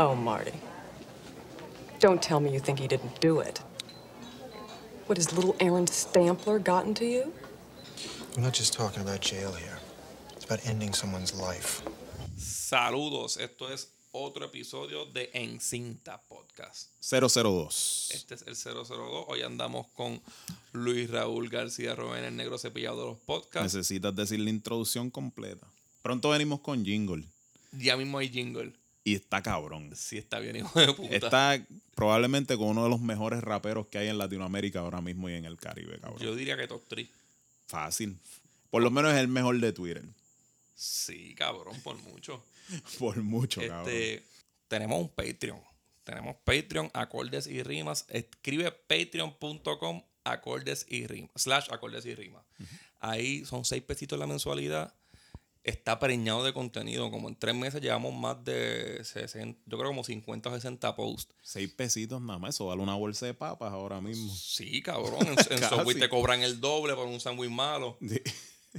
Oh, Marty. Don't tell me you think he didn't do it. What, has little Aaron Stampler gotten to you? We're not just talking about jail here. It's about ending someone's life. Saludos, esto es otro episodio de Encinta Podcast. 002. Este es el 002. Hoy andamos con Luis Raúl García Rubén, el negro cepillado de los podcasts. Necesitas decir la introducción completa. Pronto venimos con jingle. Ya mismo hay jingle. Y está cabrón. Sí, está bien, hijo de puta. Está probablemente con uno de los mejores raperos que hay en Latinoamérica ahora mismo y en el Caribe, cabrón. Yo diría que top 3. Fácil. Por lo menos es el mejor de Twitter. Sí, cabrón, por mucho. Por mucho, cabrón. Este, tenemos un Patreon. Tenemos Patreon, acordes y rimas. Escribe patreon.com acordes y rimas. Slash acordes y rimas. Ahí son seis pesitos la mensualidad. Está preñado de contenido. Como en tres meses llevamos más de 60, yo creo como 50 o 60 posts. Seis pesitos nada más. Eso vale una bolsa de papas ahora mismo. Sí, cabrón. En, en. Subway te cobran el doble por un sándwich malo.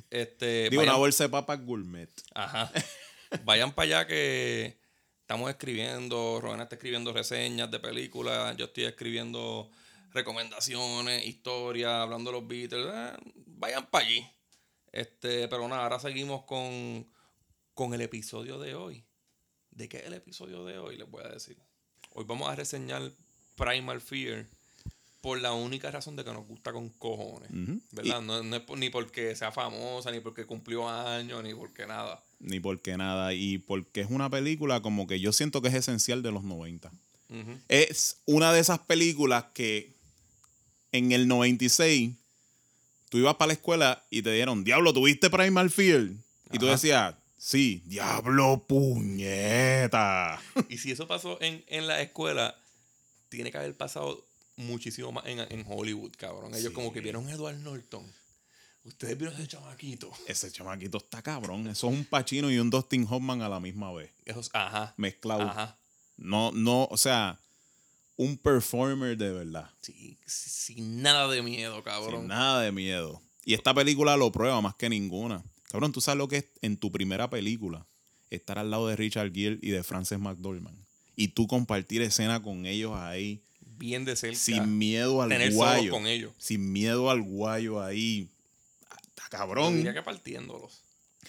Este, Digo, una bolsa de papas gourmet. Ajá. Vayan para allá que estamos escribiendo, Rowena está escribiendo reseñas de películas, yo estoy escribiendo recomendaciones, historias, hablando de los Beatles. eh, vayan para allí. Este, pero nada, ahora seguimos con, con el episodio de hoy. ¿De qué es el episodio de hoy? Les voy a decir. Hoy vamos a reseñar Primal Fear por la única razón de que nos gusta con cojones. ¿Verdad? No, no es por- ni porque sea famosa, ni porque cumplió años, ni porque nada. Ni porque nada. Y porque es una película como que yo siento que es esencial de los 90. Ujú. Es una de esas películas que en el 96 tú ibas para la escuela y te dieron, Diablo, ¿tuviste Primal Fear? Y tú decías, sí, Diablo, puñeta. Y si eso pasó en, en la escuela, tiene que haber pasado muchísimo más en, en Hollywood, cabrón. Ellos Sí. como que vieron a Edward Norton. Ustedes vieron ese chamaquito. Ese chamaquito está cabrón. Eso es un Pacino y un Dustin Hoffman a la misma vez. Esos, ajá. Mezclado. Ajá. No, no, o sea, un performer de verdad. Sí, sin nada de miedo, cabrón. Sin nada de miedo. Y esta película lo prueba más que ninguna. Cabrón, tú sabes lo que es en tu primera película estar al lado de Richard Gere y de Frances McDormand. Y tú compartir escena con ellos ahí, Bien de cerca. sin miedo al Tener guayo. con ellos. Sin miedo al guayo ahí. Está Yo cabrón. diría que partiéndolos.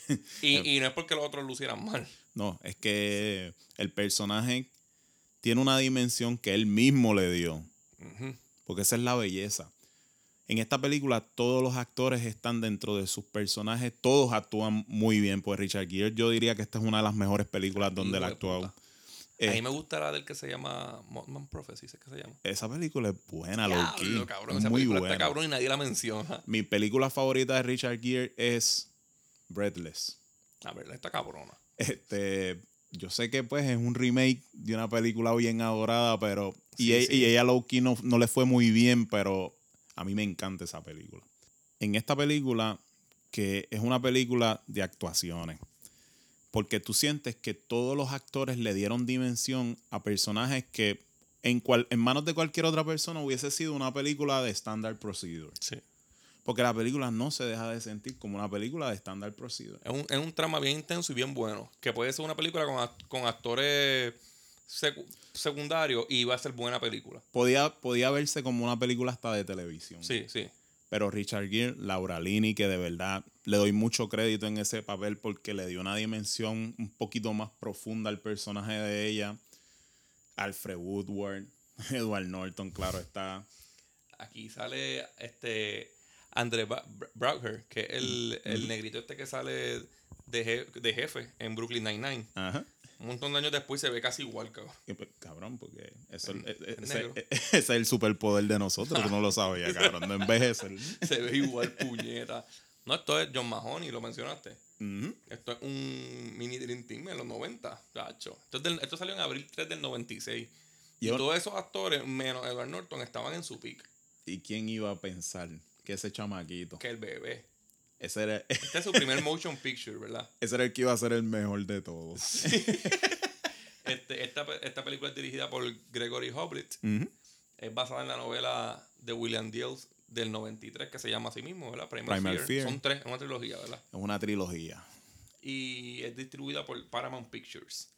Y, y no es porque los otros lucieran mal. No, es que el personaje tiene una dimensión que él mismo le dio. Porque esa es la belleza. En esta película todos los actores están dentro de sus personajes, todos actúan muy bien. Pues Richard Gere yo diría que esta es una de las mejores películas donde él puta. Eh, A mí me gusta la del que se llama Mothman Prophecy, ¿es que se llama? esa película es buena, Diablo, low-key. cabrón. Es Esa muy película buena. está cabrón y nadie la menciona. Mi película favorita de Richard Gere es Breathless. La verdad está cabrona. Este, yo sé que pues es un remake de una película bien adorada, pero y, Sí, e- sí. y ella low-key no, no le fue muy bien, pero a mí me encanta esa película. En esta película, que es una película de actuaciones, porque tú sientes que todos los actores le dieron dimensión a personajes que en, cual, en manos de cualquier otra persona hubiese sido una película de standard procedure. Sí. Porque la película no se deja de sentir como una película de standard procedure. Es un, es un trama bien intenso y bien bueno. Que puede ser una película con, act- con actores secu- secundarios y va a ser buena película. Podía, podía verse como una película hasta de televisión. Sí, sí. Pero Richard Gere, Laura Linney, que de verdad le doy mucho crédito en ese papel porque le dio una dimensión un poquito más profunda al personaje de ella. Alfred Woodward, Edward Norton, claro está. Aquí sale este André Brauger, que es el, el negrito este que sale de, je- de jefe en Brooklyn Nine-Nine. Ajá. Un montón de años después se ve casi igual, cabrón. Y pues, Cabrón, porque eso, Es- e- e- es ese, negro. e- ese es el superpoder de nosotros, tú no lo sabías, cabrón, no envejecer. Se ve igual, puñeta. No, esto es John Mahoney, lo mencionaste. Esto es un mini Dream Team en los 90, gacho. Esto, es del- esto salió en abril 3 del 96. Y Yo- todos esos actores, menos Edward Norton, estaban en su pick. ¿Y quién iba a pensar que ese chamaquito, Que el bebé. ese era, Este es su primer motion picture, ¿verdad? ese era el que iba a ser el mejor de todos? Este, esta, esta película es dirigida por Gregory Hoblit. Es basada en la novela de William Diels del 93, que se llama así mismo, ¿verdad? Primal, Primal Fear. Fear. Son tres, es una trilogía, ¿verdad? Es una trilogía. y es distribuida por Paramount Pictures.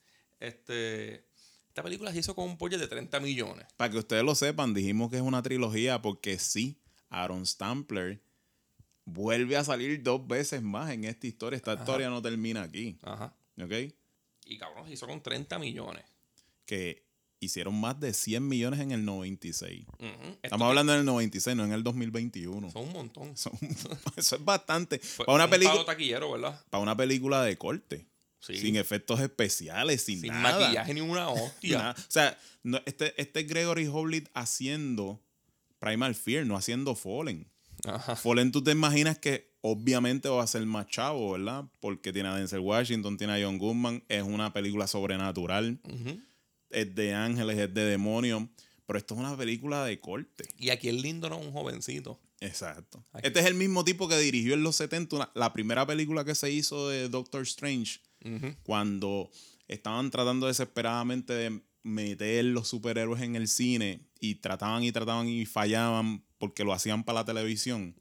Este, Esta película se hizo con un budget de 30 millones. Para que ustedes lo sepan, dijimos que es una trilogía porque sí, Aaron Stampler vuelve a salir dos veces más en esta historia. Esta historia no termina aquí. Ajá. ¿Ok? Y cabrón, se hizo con 30 millones. Que hicieron más de 100 millones en el 96. Ujú. Esto Estamos hablando del 96, no en el 2021. Son un montón. Son- eso es bastante. Fue Para una, un película, taquillero, ¿verdad? para una película de corte. Sí. Sin efectos especiales, sin, Sin nada. maquillaje ni una hostia. Nada. O sea, no, este, este es Gregory Howlett haciendo Primal Fear, no haciendo Fallen. Ajá. Fallen tú te imaginas que obviamente va a ser más chavo, ¿verdad? Porque tiene a Denzel Washington, tiene a John Goodman, es una película sobrenatural, es de ángeles, es de demonios, pero esto es una película de corte. Y aquí el lindo no es un jovencito. Exacto. Aquí- Este es el mismo tipo que dirigió en los 70 una- la primera película que se hizo de Doctor Strange, cuando estaban tratando desesperadamente de meter los superhéroes en el cine y trataban y trataban y fallaban porque lo hacían para la televisión.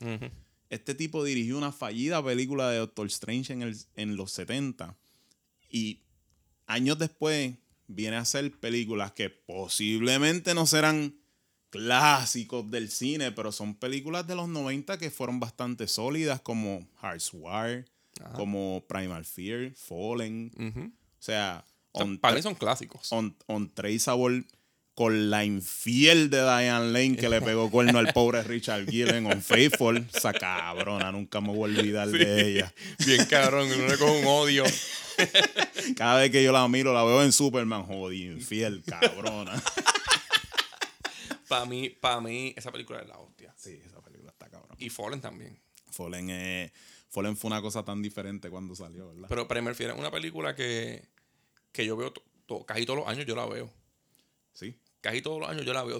Este tipo dirigió una fallida película de Doctor Strange en, el- en los 70 y años después viene a hacer películas que posiblemente no serán clásicos del cine, pero son películas de los 90 que fueron bastante sólidas como Heartswire, Ajá. como Primal Fear, Fallen, O sea, On, para mí son clásicos. on, on Traceable con la infiel de Diane Lane que le pegó cuerno al pobre Richard Gere en Unfaithful. Esa cabrona, nunca me voy a olvidar de ella. Bien cabrón, uno le coge un odio. Cada vez que yo la miro, la veo en Superman, jodido, infiel, cabrona. Para mí, para mí, esa película es la hostia. Sí, esa película está cabrón. Y Fallen también. Fallen, eh, Fallen fue una cosa tan diferente cuando salió, ¿verdad? Pero Primer Fear es una película que, que yo veo to- to- casi todos los años yo la veo. sí. Casi todos los años yo la veo.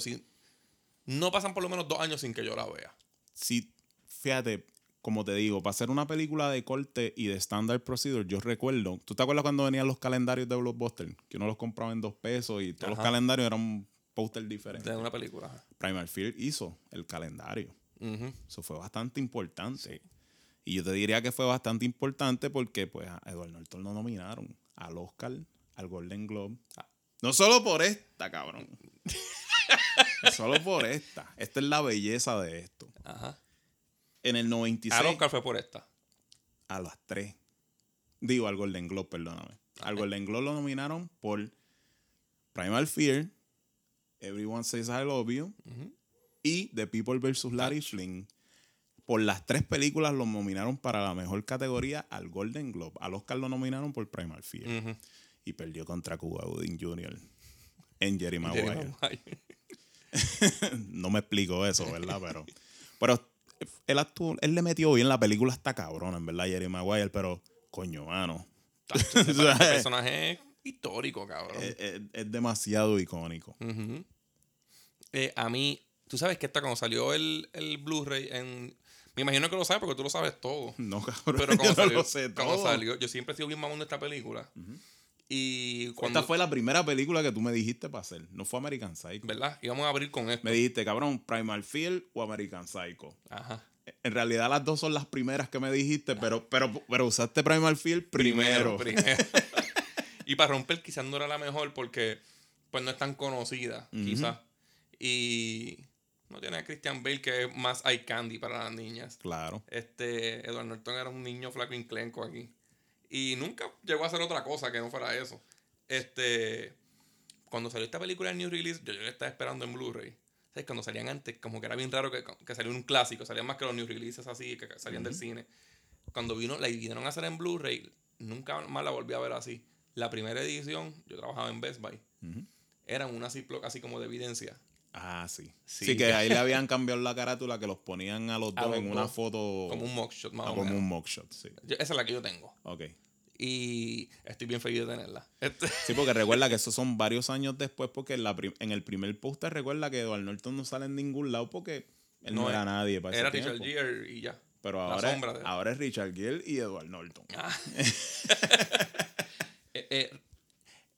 No pasan por lo menos dos años sin que yo la vea. Sí, fíjate, como te digo, para hacer una película de corte y de standard procedure, yo recuerdo, ¿tú te acuerdas cuando venían los calendarios de Blockbuster? Que uno los compraba en dos pesos y todos los calendarios eran un póster diferente. De una película. Primal Fear hizo el calendario. Eso fue bastante importante. Y yo te diría que fue bastante importante porque pues a Edward Norton lo nominaron al Oscar, al Golden Globe. Ah. No solo por esta, cabrón. no solo por esta. Esta es la belleza de esto. Ajá. En el 96 Al Oscar fue por esta. a las 3. Digo, al Golden Globe, perdóname. Al Golden Globe lo nominaron por Primal Fear, Everyone Says I Love You y The People vs. Larry Flynn. Por las tres películas lo nominaron para la mejor categoría al Golden Globe. Al Oscar lo nominaron por Primal Fear. Y perdió contra Cuba Gooding Jr. en Jerry Maguire. No me explico eso, ¿verdad? Pero, pero él, actuó- él le metió bien la película hasta cabrona, en verdad, Jerry Maguire, pero coño, mano. Sea, personaje es histórico, cabrón. es, es- es demasiado icónico. Eh, a mí, tú sabes que esta cuando salió el, el Blu-ray en... Me imagino que lo sabes porque tú lo sabes todo. No, cabrón, Pero yo cuando, no salió, lo sé cuando todo. salió, yo siempre he sido bien mamón de esta película. Y cuando, Esta fue la primera película que tú me dijiste para hacer. No fue American Psycho. ¿verdad? Íbamos a abrir con esto. Me dijiste, cabrón, Primal Fear o American Psycho. Ajá. En realidad las dos son las primeras que me dijiste, pero, pero, pero usaste Primal Fear primero. primero. y para romper quizás no era la mejor porque pues no es tan conocida, quizás. Y no tiene a Christian Bale que es más eye candy para las niñas. Claro. Este, Edward Norton era un niño flaco inclenco aquí. Y nunca llegó a hacer otra cosa que no fuera eso. Este, cuando salió esta película en New Release, yo, yo la estaba esperando en Blu-ray. ¿Sabes? Cuando salían antes, como que era bien raro que, que saliera un clásico, salían más que los New Releases así, que salían del cine. Cuando vino, la vinieron a hacer en Blu-ray, nunca más la volví a ver así. La primera edición, yo trabajaba en Best Buy, Ujú. era una Ziploc así como de evidencia. Ah, sí. Sí. Sí, que ahí le habían cambiado la carátula que los ponían a los dos en una foto. Como un mugshot, más ah, o como menos. un mugshot, sí. Yo- esa es la que yo tengo. Ok. Y estoy bien feliz de tenerla. Este- Sí, porque recuerda que esos son varios años después, porque en, la en el primer póster recuerda que Edward Norton no sale en ningún lado porque él no, No, era nadie para ese Era Richard. Gere y ya. Pero ahora, de ahora es Richard Gere y Edward Norton. Ah. Eh, eh,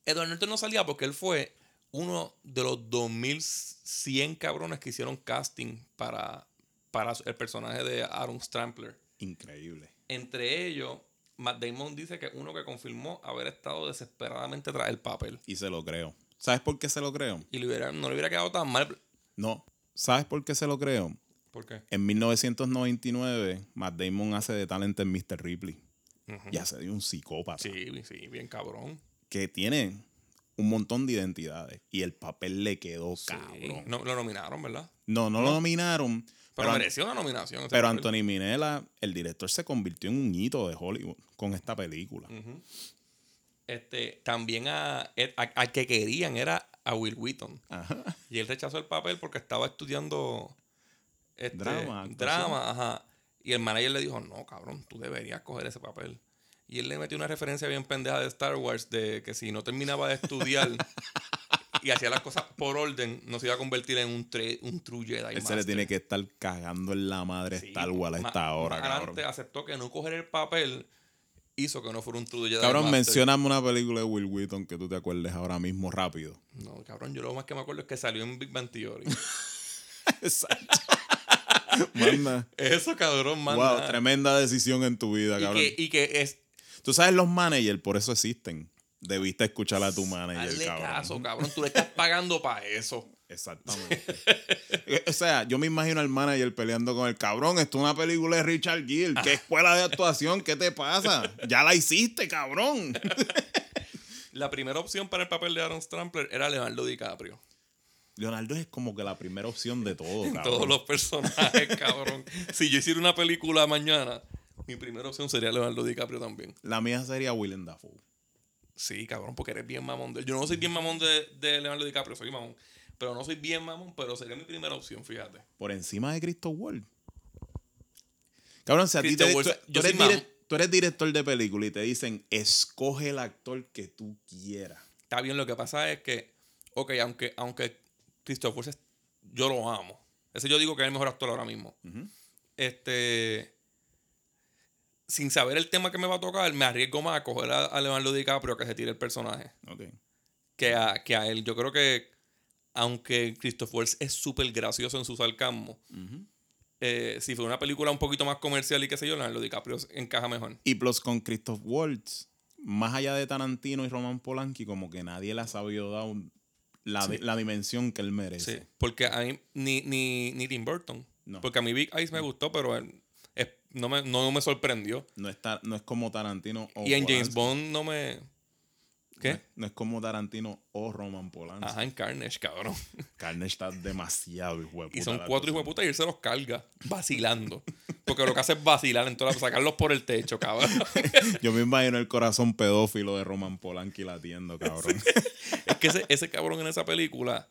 Edward Norton no salía porque él fue uno de los 2100 cabrones que hicieron casting para, para el personaje de Aaron Strampler. Increíble. Entre ellos, Matt Damon dice que uno que confirmó haber estado desesperadamente tras el papel. Y se lo creo. ¿Sabes por qué se lo creo? Y le hubiera- no le hubiera quedado tan mal. No. ¿Sabes por qué se lo creo? ¿Por qué? En 1999, Matt Damon hace de talento en Mr. Ripley. Y hace de un psicópata. Sí, sí, bien cabrón. Que tiene un montón de identidades. Y el papel le quedó Sí. cabrón. No, lo nominaron, ¿verdad? No, no lo nominaron. Pero, mereció una nominación. pero papel. Anthony Minella, el director, se convirtió en un hito de Hollywood con esta película. Este, también a, al que querían era a Will Wheaton. Ajá. Y él rechazó el papel porque estaba estudiando este, Drama, drama, ajá. Y el manager le dijo, no, cabrón, tú deberías coger ese papel. Y él le metió una referencia bien pendeja de Star Wars de que si no terminaba de estudiar y hacía las cosas por orden, no se iba a convertir en un, tre- un true Jedi. Él se le tiene que estar cagando en la madre Sí, Star Wars a esta hora, cabrón. aceptó que no coger el papel hizo que no fuera un true Jedi. Cabrón, mencioname una película de Will Wheaton que tú te acuerdes ahora mismo rápido. No, cabrón, yo lo más que me acuerdo es que salió en Big Bang Theory. Exacto. Manda. Eso, cabrón, man. Wow, tremenda decisión en tu vida, y, cabrón. que, y que es. Tú sabes, los managers por eso existen. Debiste escuchar a tu manager, Hazle cabrón. caso, cabrón. Tú le estás pagando para eso. Exactamente. O sea, yo me imagino al manager peleando con el cabrón. Esto es una película de Richard Gere. ¿Qué escuela de actuación? ¿Qué te pasa? Ya la hiciste, cabrón. La primera opción para el papel de Aaron Strampler era Leonardo DiCaprio. Leonardo es como que la primera opción de todo, cabrón. Todos los personajes, cabrón. Si yo hiciera una película mañana, mi primera opción sería Leonardo DiCaprio también. La mía sería Willem Dafoe. Sí, cabrón, porque eres bien mamón. de- Yo no soy bien mamón de, de Leonardo DiCaprio, soy mamón. Pero no soy bien mamón, pero sería mi primera opción, fíjate. Por encima de Cristo Ward. Cabrón, si a ti te tú, Waltz, tú yo eres tú eres director de película y te dicen, escoge el actor que tú quieras. Está bien, lo que pasa es que, ok, aunque, aunque Christoph Waltz es- yo lo amo. Ese yo digo que es el mejor actor ahora mismo. Este. Sin saber el tema que me va a tocar, me arriesgo más a coger a, a Leonardo DiCaprio que se tire el personaje. Ok. Que a, que a él. Yo creo que, aunque Christoph Waltz es súper gracioso en su sarcasmo, eh, si fue una película un poquito más comercial y qué sé yo, Leonardo DiCaprio encaja mejor. Y plus con Christoph Waltz, más allá de Tarantino y Roman Polanski, como que nadie le ha sabido dar la, Sí. la dimensión que él merece. Sí, porque a mí, ni, ni, ni Tim Burton. No. Porque a mí Big Eyes me gustó, pero él- no, me, no me sorprendió. No, está, no es como Tarantino o y en James. Bond no me... ¿Qué? no es como Tarantino o Roman Polanski. Ajá, en Carnage, cabrón. Carnage está demasiado hijo de Y son cuatro hijos de puta y él se los carga, vacilando. Porque lo que hace es vacilar, entonces sacarlos por el techo, cabrón. Yo me imagino el corazón pedófilo de Roman Polanski latiendo, cabrón. es que ese, ese cabrón en esa película,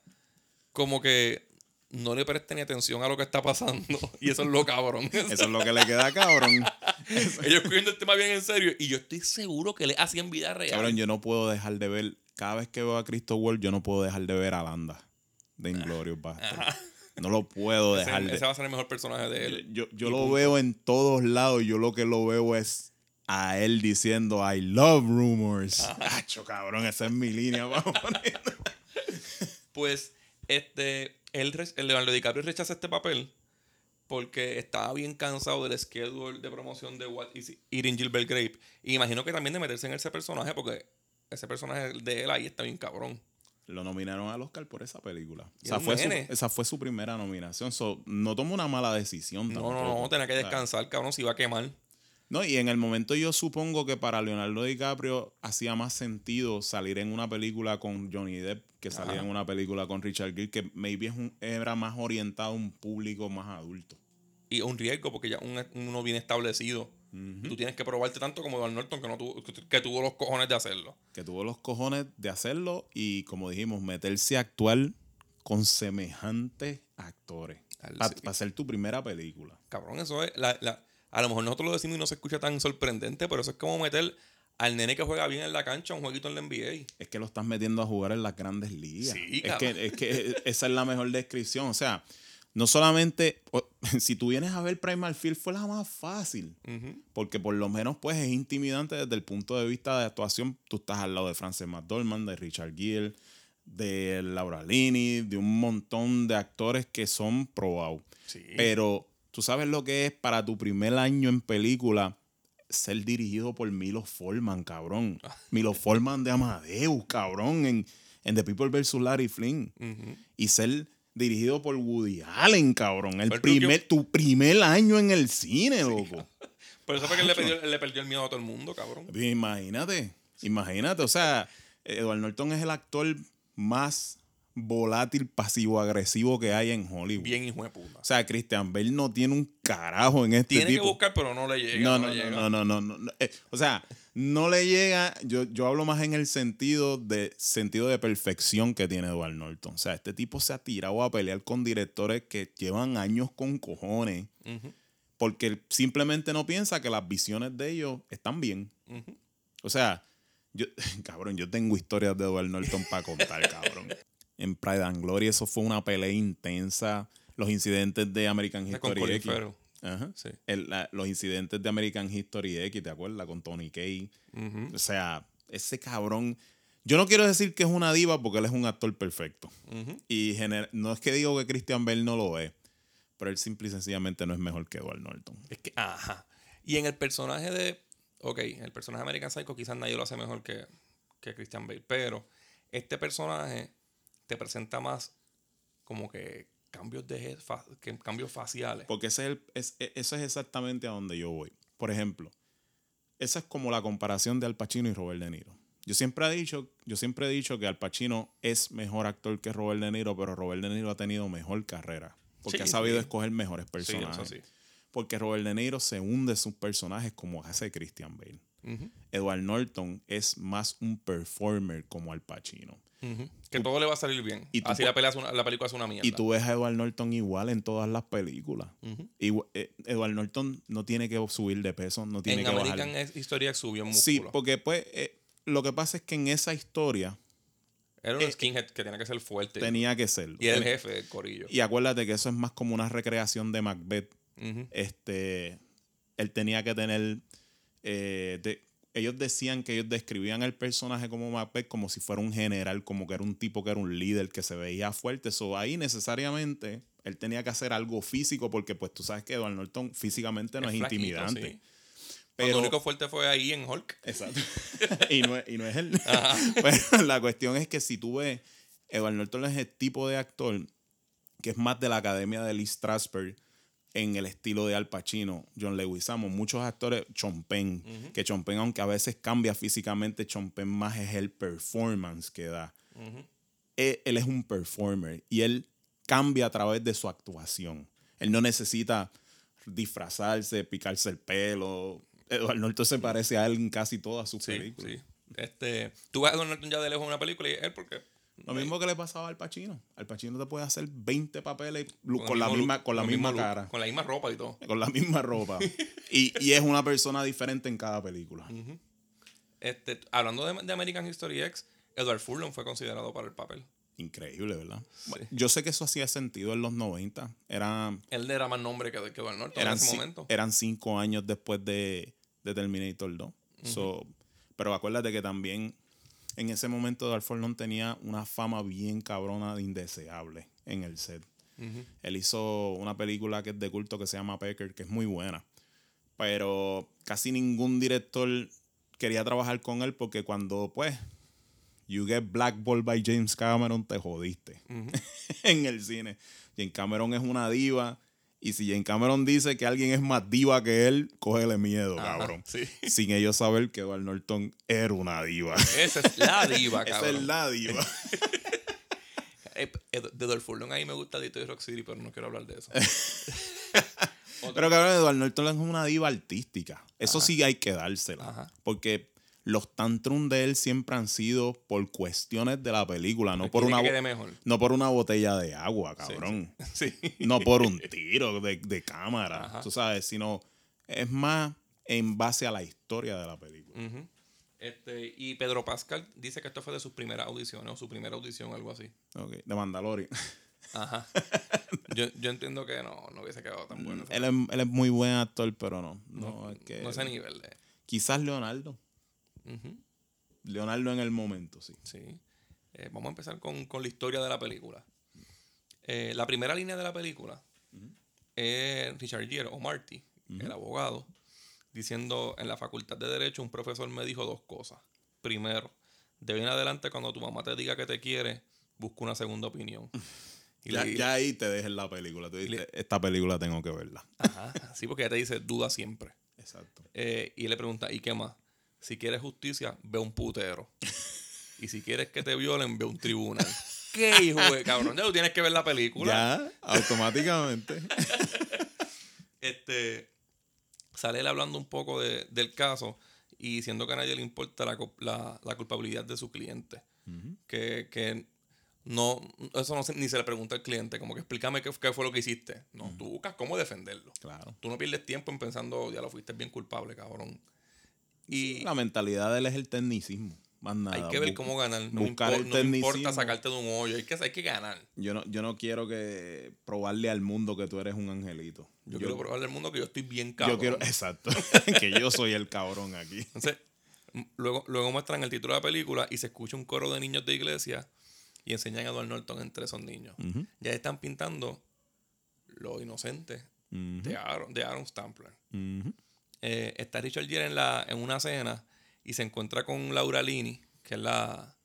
como que no le presta ni atención a lo que está pasando. Y eso es lo cabrón. Eso es lo que le queda, cabrón. Ellos cogiendo el tema bien en serio. Y yo estoy seguro que le hacían vida real. Cabrón, yo no puedo dejar de ver, cada vez que veo a Cristo World, yo no puedo dejar de ver a Landa de Inglorious Bastard. No lo puedo ese, dejar ese de va a ser el mejor personaje de él. Yo, yo lo veo en todos lados. Yo lo que lo veo es a él diciendo I love rumors. Acho, cabrón, esa es mi línea. Vamos. Pues, este, él, el Leonardo DiCaprio rechaza este papel porque estaba bien cansado del schedule de promoción de What is Eating Gilbert Grape. Y imagino que también de meterse en ese personaje porque ese personaje de él ahí está bien cabrón. Lo nominaron al Oscar por esa película. Un fue, su, esa fue su primera nominación. So, no tomó una mala decisión. No, tampoco. no, no, tenía que O descansar, cabrón, se iba a quemar. No, y en el momento yo supongo que para Leonardo DiCaprio hacía más sentido salir en una película con Johnny Depp que salir Ajá. en una película con Richard Gere, que maybe es un- era más orientado a un público más adulto. Y un riesgo porque ya un- uno bien establecido. Tú tienes que probarte tanto como Edward Norton que, no tuvo, que tuvo los cojones de hacerlo. Que tuvo los cojones de hacerlo y, como dijimos, meterse a actuar con semejantes actores. Para ser tu primera película. Cabrón, eso es. La, la- a lo mejor nosotros lo decimos y no se escucha tan sorprendente, pero eso es como meter al nene que juega bien en la cancha un jueguito en la NBA. Es que lo estás metiendo a jugar en las grandes ligas. Sí, es, que, es que esa es la mejor descripción. O sea, no solamente, si tú vienes a ver Primal Field fue la más fácil. Porque por lo menos pues es intimidante desde el punto de vista de actuación. Tú estás al lado de Frances McDormand, de Richard Gere, de Laura Linney, de un montón de actores que son probados. Sí. Pero tú sabes lo que es para tu primer año en película ser dirigido por Milo Forman, cabrón. Milo Forman de Amadeus, cabrón. En, en The People vs. Larry Flynn. Y ser dirigido por Woody Allen, cabrón. El primer, tu primer año en el cine, loco. Por eso fue que él le perdió, él le perdió el miedo a todo el mundo, cabrón. Imagínate, imagínate. O sea, Edward Norton es el actor más volátil, pasivo-agresivo que hay en Hollywood. Bien hijo de puta. O sea, Christian Bale no tiene un carajo en este Tiene que tipo. buscar, pero no le llega. no, no, no, le llega. no, no, no, no, no. Eh, O sea, no le llega. Yo, yo hablo más en el sentido de sentido de perfección que tiene Edward Norton. O sea, este tipo se ha tirado a pelear con directores que llevan años con cojones. Porque simplemente no piensa que las visiones de ellos están bien. O sea, yo, cabrón, yo tengo historias de Edward Norton para contar, cabrón. En Pride and Glory eso fue una pelea intensa. Los incidentes de American History X. Ajá. Sí. El- la- los incidentes de American History X, ¿te acuerdas? Con Tony Kay. O sea, ese cabrón. Yo no quiero decir que es una diva porque él es un actor perfecto. ujú. Y gener- no es que digo que Christian Bale no lo es, pero él simple y sencillamente no es mejor que Edward Norton. Es que, ajá. Y en el personaje de. Ok, el personaje de American Psycho quizás nadie lo hace mejor que, que Christian Bale. Pero este personaje te presenta más como que cambios de fa- que cambios faciales. Porque ese es el- es- e- eso es exactamente a donde yo voy. Por ejemplo, esa es como la comparación de Al Pacino y Robert De Niro. Yo siempre he dicho, yo siempre he dicho que Al Pacino es mejor actor que Robert De Niro, pero Robert De Niro ha tenido mejor carrera. Porque Sí, ha sabido sí. escoger mejores personajes. sí. Porque Robert De Niro se hunde sus personajes como hace Christian Bale. Edward Norton es más un performer como Al Pacino. Que todo le va a salir bien. y Así la, pelea es una- la película es una mierda. Y tú ves a Edward Norton igual en todas las películas. Eh, Edward Norton no tiene que subir de peso, no tiene En que American bajar. History X subió músculo. Sí, porque pues eh, lo que pasa es que en esa historia Era un eh, skinhead que tenía que ser fuerte. tenía que serlo. y era el jefe del corillo. Y acuérdate que eso es más como una recreación de Macbeth. Este, él tenía que tener. eh, de- ellos decían que ellos describían el personaje como Macbeth como si fuera un general, como que era un tipo que era un líder, que se veía fuerte. So, ahí necesariamente él tenía que hacer algo físico, porque pues tú sabes que Edward Norton físicamente no es, flaquito, intimidante. sí. Cuando Pero, Lo único fuerte fue ahí en Hulk. Exacto. y, no es, y no es él. Pero la cuestión es que si tú ves, Edward Norton es el tipo de actor que es más de la academia de Lee Strasberg en el estilo de Al Pacino, John Leguizamo, muchos actores, Chompen, que Chompen aunque a veces cambia físicamente, Chompen más es el performance que da. él, él es un performer y él cambia a través de su actuación. Él no necesita disfrazarse, picarse el pelo. Edward Norton se parece a él en casi todas sus Sí, películas. sí. Este, tú ves a Edward Norton ya de lejos en una película y él porque Lo mismo que le pasaba al Pacino. Al Pacino te puede hacer 20 papeles con, la misma, look, con la misma look, cara, con la misma ropa y todo. con la misma ropa. y, y es una persona diferente en cada película. Este, hablando de, de American History X, Edward Furlong fue considerado para el papel. Increíble, ¿verdad? Bueno, Yo sé que eso hacía sentido en los 90. Era, Él era más nombre que, que Edward Norton eran, en ese momento. eran cinco años después de, de Terminator 2. So, pero acuérdate que también en ese momento Darth Furlong tenía una fama bien cabrona de indeseable en el set. Él hizo una película que es de culto que se llama Pecker, que es muy buena. Pero casi ningún director quería trabajar con él porque cuando, pues, you get blackballed by James Cameron, te jodiste en el cine. James Cameron es una diva. Y si James Cameron dice que alguien es más diva que él, cógele miedo, Ajá, cabrón. sí. Sin ellos saber que Edward Norton era una diva. Esa es la diva, Esa cabrón. es la diva. Eh, de Furlong ahí me gusta Detroit Rock City, pero no quiero hablar de eso. Pero cabrón, Edward Norton es una diva artística. Eso sí hay que dársela. Ajá. Porque los tantrums de él siempre han sido por cuestiones de la película, no por una que mejor. no por una botella de agua, cabrón. Sí. No por un tiro de, de cámara, Ajá. tú sabes, sino es más en base a la historia de la película. Este, y Pedro Pascal dice que esto fue de sus primeras audiciones o su primera audición, algo así. Ok, De Mandalorian. Ajá. yo, yo entiendo que no, no hubiese quedado tan bueno. él, es, él es muy buen actor, pero no. No, es que. no ese nivel de. Quizás Leonardo. Leonardo en el momento, sí. Sí. Eh, vamos a empezar con, con la historia de la película. Eh, la primera línea de la película es Richard Gere o Marty, el abogado, diciendo en la facultad de Derecho un profesor me dijo dos cosas. Primero, de hoy en adelante cuando tu mamá te diga que te quiere, busca una segunda opinión. Y Ya, le- ya ahí te dejes la película. Tú dices, esta película tengo que verla. Ajá, sí, porque ella te dice, duda siempre. Exacto. Eh, y él le pregunta, ¿y qué más? Si quieres justicia, ve un putero. y si quieres que te violen, ve un tribunal. ¿Qué hijo de cabrón? Ya tú tienes que ver la película. Ya, automáticamente. Este, sale él hablando un poco de- del caso y diciendo que a nadie le importa la, la- la culpabilidad de su cliente. que, que no, eso no se- ni se le pregunta al cliente, como que explícame qué, qué fue lo que hiciste. No, tú buscas cómo defenderlo. Claro. Tú no pierdes tiempo en pensando, ya lo fuiste bien culpable, cabrón. Y La mentalidad de él es el tecnicismo. Más nada. hay que ver cómo ganar. No, buscar impo- el no importa sacarte de un hoyo, hay que, hay que ganar. Yo no, yo no quiero que probarle al mundo que tú eres un angelito. Yo, quiero probarle al mundo que yo estoy bien cabrón. Yo quiero, exacto, que yo soy el cabrón aquí. Entonces, luego, luego muestran el título de la película y se escucha un coro de niños de iglesia y enseñan a Edward Norton entre esos niños. Ujú. Ya están pintando lo inocente Ujú. de Aaron, de Aaron Stampler. Ujú. Eh, está Richard Gere en, la, en una cena y se encuentra con Laura Linney, que es la,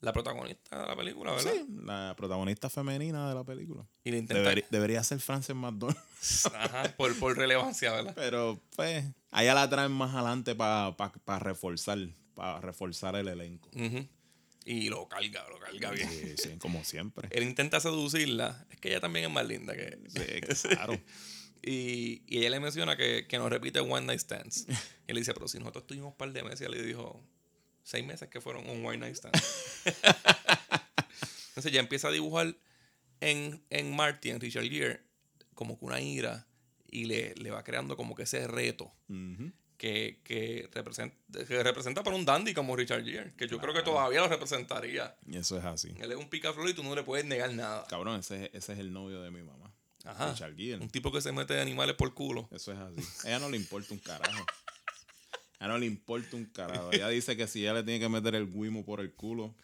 la protagonista de la película, ¿verdad? Sí, la protagonista femenina de la película. Y le intenta... Debería, debería ser Frances McDormand. Ajá, por, por relevancia, ¿verdad? Pero, pues, allá la traen más adelante para reforzar, para reforzar el elenco. Y lo carga, lo carga bien. Sí, sí, como siempre. Él intenta seducirla. Es que ella también es más linda que... Sí, claro. Y, y ella le menciona que, que no repite One Night Stands. Y él dice, pero si nosotros tuvimos un par de meses, ella le dijo, seis meses que fueron un One Night Stand. Entonces ya empieza a dibujar en, en Marty, en Richard Gere, como que una ira y le, le va creando como que ese reto que, que, representa, que representa para un dandy como Richard Gere, que yo creo que todavía lo representaría. Y eso es así. Él es un picaflor y tú no le puedes negar nada. Cabrón, ese, ese es el novio de mi mamá. Ajá. Un tipo que se mete de animales por culo. Eso es así. A ella no le importa un carajo. A ella no le importa un carajo. Ella dice que si ella le tiene que meter el guimo por el culo.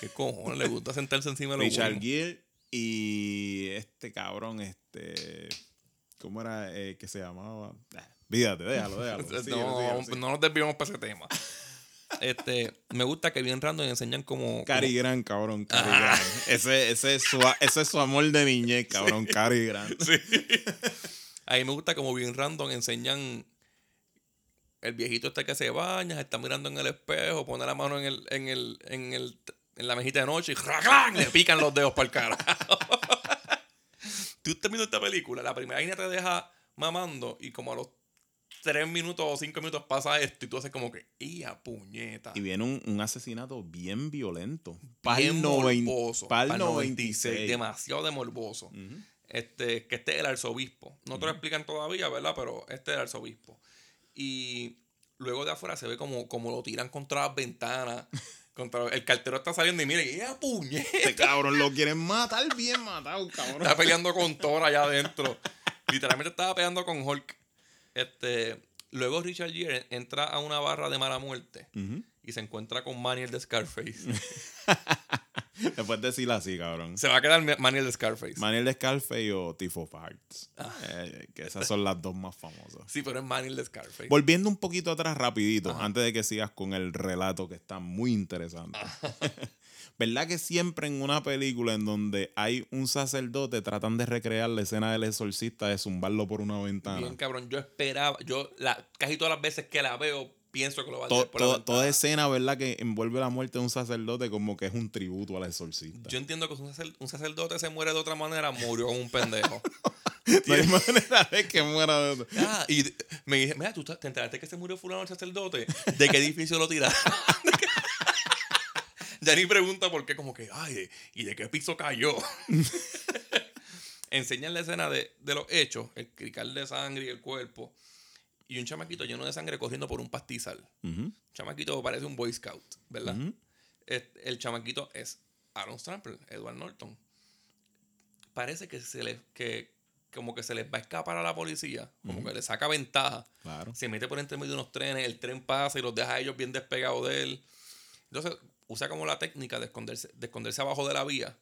¿Qué cojones? Le gusta sentarse encima de los Richard. Gere y este cabrón, este. ¿Cómo era eh, que se llamaba? Ah, Vídate, déjalo, déjalo. no, síguelo. no nos desviamos para ese tema. Este, me gusta que bien random enseñan como. Cary Grant, cabrón, Cary Grant. Ese, ese, es su, ese es su amor de niñez, cabrón, Cary Grant. como- a mí me gusta como bien random enseñan. El viejito este que se baña, se está mirando en el espejo, pone la mano en el, en el, en el, en la mejita de noche y ¡raclán! le pican los dedos para el carajo. Tú estás viendo esta película, la primera línea te deja mamando y como a los tres minutos o cinco minutos pasa esto y tú haces como que, ¡ia puñeta! Y viene un, un asesinato bien violento. bien morboso. pal Pal 96. 96. Demasiado de morboso. Ujú. Este, que este es el arzobispo. No te lo explican todavía, ¿verdad? Pero este es el arzobispo. Y luego de afuera se ve como, como lo tiran contra las ventanas. Contra, el cartero está saliendo y mire, ¡ya puñeta! Este cabrón lo quieren matar bien matado, cabrón. Está peleando con Thor allá adentro. Literalmente estaba peleando con Hulk. Este, luego Richard Gere entra a una barra de mala muerte y se encuentra con Manny el de Scarface. Después de decirlo así, cabrón. se va a quedar Manny el de Scarface. Manuel de Scarface o Tifo Parts. Ah. Eh, que esas son las dos más famosas. Sí, pero es Manny el de Scarface. Volviendo un poquito atrás rapidito, antes de que sigas con el relato que está muy interesante. ¿Verdad que siempre en una película en donde hay un sacerdote tratan de recrear la escena del exorcista de zumbarlo por una ventana? Bien, cabrón. Yo esperaba, yo la, casi todas las veces que la veo, pienso que lo va a tirar por la to- ventana. toda escena, ¿verdad? Que envuelve la muerte de un sacerdote como que es un tributo al exorcista. Yo entiendo que un, sacer- un sacerdote se muere de otra manera, murió como un pendejo. no hay manera de que muera de otro. Ah, y me dije, mira, ¿tú te enteraste que se murió fulano el sacerdote? ¿De qué edificio lo tiraron? ya ni pregunta por qué, como que, ay, ¿y de qué piso cayó? Enseñan la escena de, de los hechos, el crical de sangre y el cuerpo, y un chamaquito lleno de sangre corriendo por un pastizal. Ujú, chamaquito parece un Boy Scout, ¿verdad? Es- el chamaquito es Aaron Strample, Edward Norton. Parece que se le, que como que se les va a escapar a la policía, como que le saca ventaja. Claro. Se mete por entre medio de unos trenes, el tren pasa y los deja a ellos bien despegados de él. Entonces usa como la técnica de esconderse, de esconderse abajo de la vía,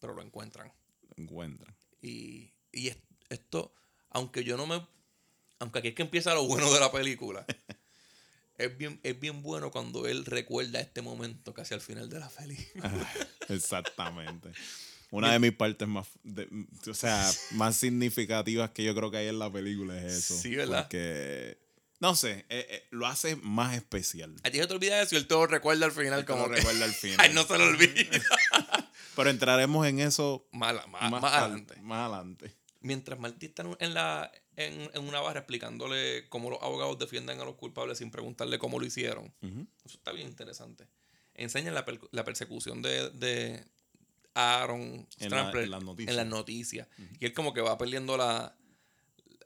pero lo encuentran. Encuentran. Y, y es- esto, aunque yo no me. Aunque aquí es que empieza lo bueno de la película. es bien, es bien bueno cuando él recuerda este momento casi al final de la película. Exactamente. Una de mis partes más, de- o sea, más significativas que yo creo que hay en la película es eso. Sí, ¿verdad? Porque, no sé, eh, eh, lo hace más especial. A ti se te olvida eso y él todo recuerda al final Él como que- recuerda al final. Ay, no se lo olvida. Pero entraremos en eso más, más, al- adelante. Más adelante. Mientras Marty está en- la, en, en una barra explicándole cómo los abogados defienden a los culpables sin preguntarle cómo lo hicieron. Eso está bien interesante. Enseñan la, per- la persecución de, de Aaron En la- en las noticias. en las noticias. Y él como que va perdiendo la,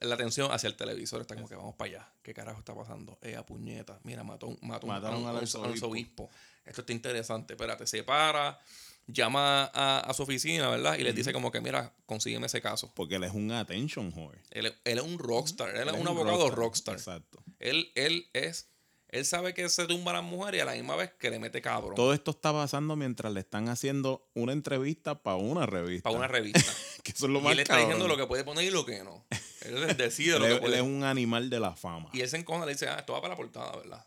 la atención hacia el televisor. Está como que vamos para allá. ¿Qué carajo está pasando? Eh, a puñeta. Mira, mató, mató un- a Mataron un, a un arzobispo. Esto está interesante. Espérate, se para, llama a, a su oficina, ¿verdad? Y les dice como que, mira, consígueme ese caso. Porque él es un attention whore. Él, es- él es un rockstar. Él, Él es un un abogado rockstar. rockstar. Exacto. Él, él es. Él sabe que se tumba a las mujeres y a la misma vez que le mete cabrón. Todo esto está pasando mientras le están haciendo una entrevista para una revista. Para una revista. que eso es lo y más él está cabrón. diciendo lo que puede poner y lo que no. Él decide él, lo es- que él puede. es un animal de la fama. Y él se encojona y le dice, ah, esto va para la portada, ¿verdad?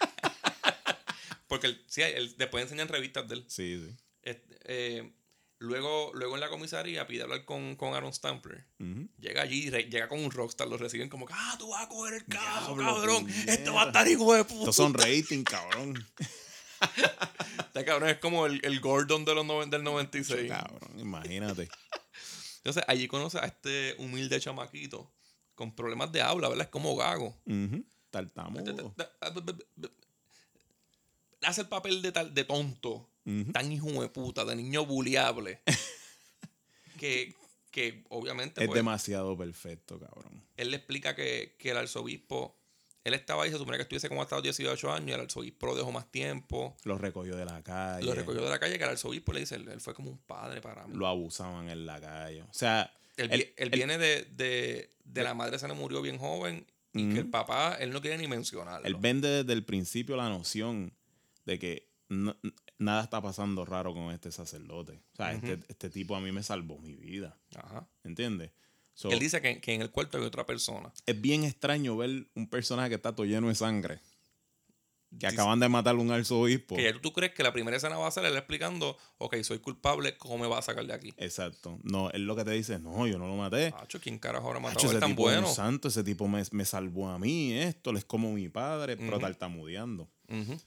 Porque él, sí, él, después enseñan revistas de él. Sí, sí. Este, eh, luego, luego en la comisaría pide hablar con, con Aaron Stampler. Llega allí, re- llega con un rockstar, lo reciben como que, ah, tú vas a coger el caso, Diablo, cabrón. puñeta. Esto va a estar hijo de puta. Estos son rating, cabrón. Este cabrón es como el, el Gordon de los noven- del 96. cabrón, imagínate. Entonces, allí conoce a este humilde chamaquito con problemas de habla, ¿verdad? Es como gago. Tartamudo. Hace el papel de, tal, de tonto, tan hijo de puta, de niño buleable, que, que obviamente Es pues, demasiado perfecto, cabrón. él le explica que, que el arzobispo, él estaba ahí, se supone que estuviese como hasta los 18 años, y el arzobispo lo dejó más tiempo, Lo recogió de la calle. lo recogió de la calle, que el arzobispo le dice, él, él fue como un padre para mí. Lo abusaban en la calle. O sea, Él, él- vi- él él- viene de, de, de la madre se le murió bien joven y que el papá, él no quiere ni mencionarlo. él vende desde el principio la noción de que no- nada está pasando raro con este sacerdote. O sea, este, este tipo a mí me salvó mi vida. Ajá. ¿Entiendes? So, Él dice que, que en el cuarto hay otra persona. es bien extraño ver un personaje que está todo lleno de sangre. Que Dice- acaban de matar a un arzobispo. Que ya tú, crees que la primera escena va a ser él explicando, ok, soy culpable, ¿cómo me va a sacar de aquí? Exacto. No, él lo que te dice, no, yo no lo maté. Hacho, ¿quién carajo ahora mató Hacho, a ese tan tipo es un santo, ese tipo me, me salvó a mí, esto, él es como mi padre, pero tartamudeando. Ujú.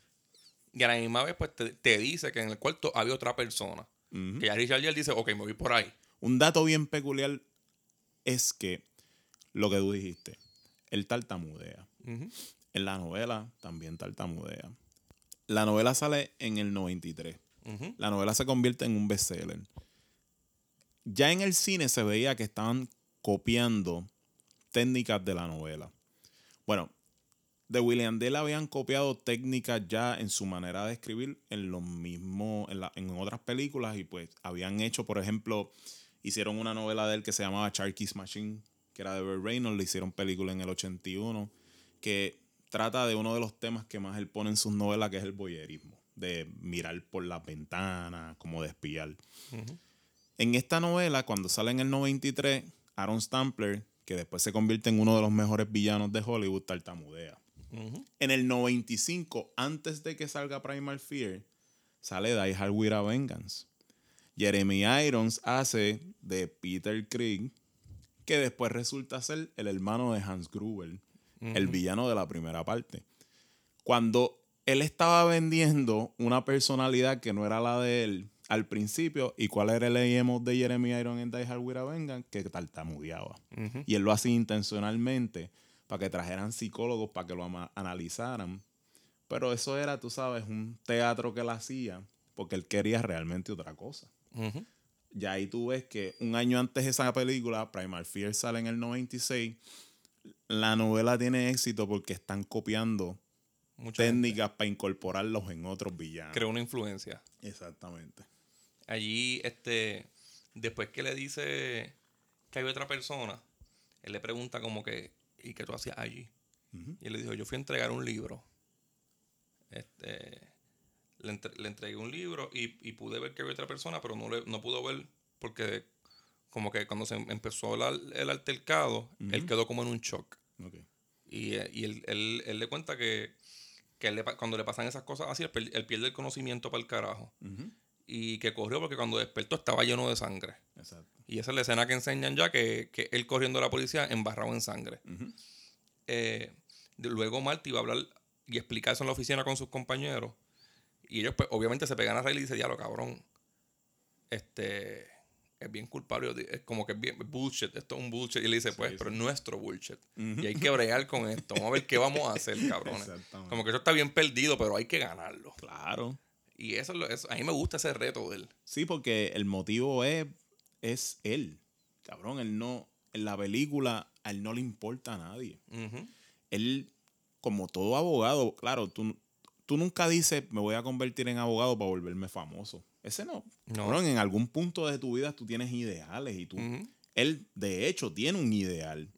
Y a la misma vez, pues te, te dice que en el cuarto había otra persona. Ujú. Que ya Richard Gere dice, ok, me voy por ahí. Un dato bien peculiar es que lo que tú dijiste, él tartamudea. En la novela también tartamudea. La novela sale en el 93. Ujú. La novela se convierte en un bestseller. Ya en el cine se veía que estaban copiando técnicas de la novela. Bueno, de William Dale habían copiado técnicas ya en su manera de escribir en los mismos, en, la- en otras películas y pues habían hecho, por ejemplo, hicieron una novela de él que se llamaba Sharky's Machine, que era de Burt Reynolds, le hicieron película en el 81, que trata de uno de los temas que más él pone en sus novelas, que es el boyerismo, de mirar por las ventanas, como de espiar. En esta novela, cuando sale en el 93, Aaron Stampler, que después se convierte en uno de los mejores villanos de Hollywood, tartamudea. Ujú. En el 95, antes de que salga Primal Fear, sale Die Hard with a Vengeance. Jeremy Irons hace de Peter Krieg, que después resulta ser el hermano de Hans Gruber, el villano de la primera parte. Cuando él estaba vendiendo una personalidad que no era la de él al principio, ¿y cuál era el emo de Jeremy Irons en Die Hard with a? Que tartamudeaba. Y él lo hacía intencionalmente para que trajeran psicólogos para que lo analizaran. Pero eso era, tú sabes, un teatro que él hacía porque él quería realmente otra cosa. Ujú. Ya ahí tú ves que un año antes de esa película, Primal Fear sale en el 96, la novela tiene éxito porque están copiando Mucha gente técnicas para incorporarlos en otros villanos. Creó una influencia. Exactamente. Allí, este, después que le dice que hay otra persona, él le pregunta como que, ¿y qué tú hacías allí? Y él le dijo, yo fui a entregar un libro. Este, le, entre- le entregué un libro y, y pude ver que había otra persona, pero no, le, no pudo ver porque como que cuando se empezó el, al- el altercado, él quedó como en un shock. Y, eh, y él, él- él le cuenta que, que él le cuando le pasan esas cosas así, él, pierde el conocimiento para el carajo. Y que corrió porque cuando despertó estaba lleno de sangre. Exacto. Y esa es la escena que enseñan ya, que, que él corriendo a la policía embarrado en sangre. Eh, luego Marty va a hablar y explicar eso en la oficina con sus compañeros. Y ellos, pues, obviamente, se pegan a reír y dicen, diablo, cabrón. Este es bien culpable. Es como que es bien bullshit. Esto es un bullshit. Y le dice, pues, pero es nuestro bullshit. Y hay que bregar con esto. Vamos a ver qué vamos a hacer, cabrones. Exactamente. Como que eso está bien perdido, pero hay que ganarlo. Claro. Y eso, eso- a mí me gusta ese reto de él. Sí, porque el motivo es, es él. Cabrón, él no. En la película, a él no le importa a nadie. Él, como todo abogado, claro, tú, tú nunca dices, me voy a convertir en abogado para volverme famoso. Ese no. No. Cabrón, en algún punto de tu vida tú tienes ideales y tú. Él, de hecho, tiene un ideal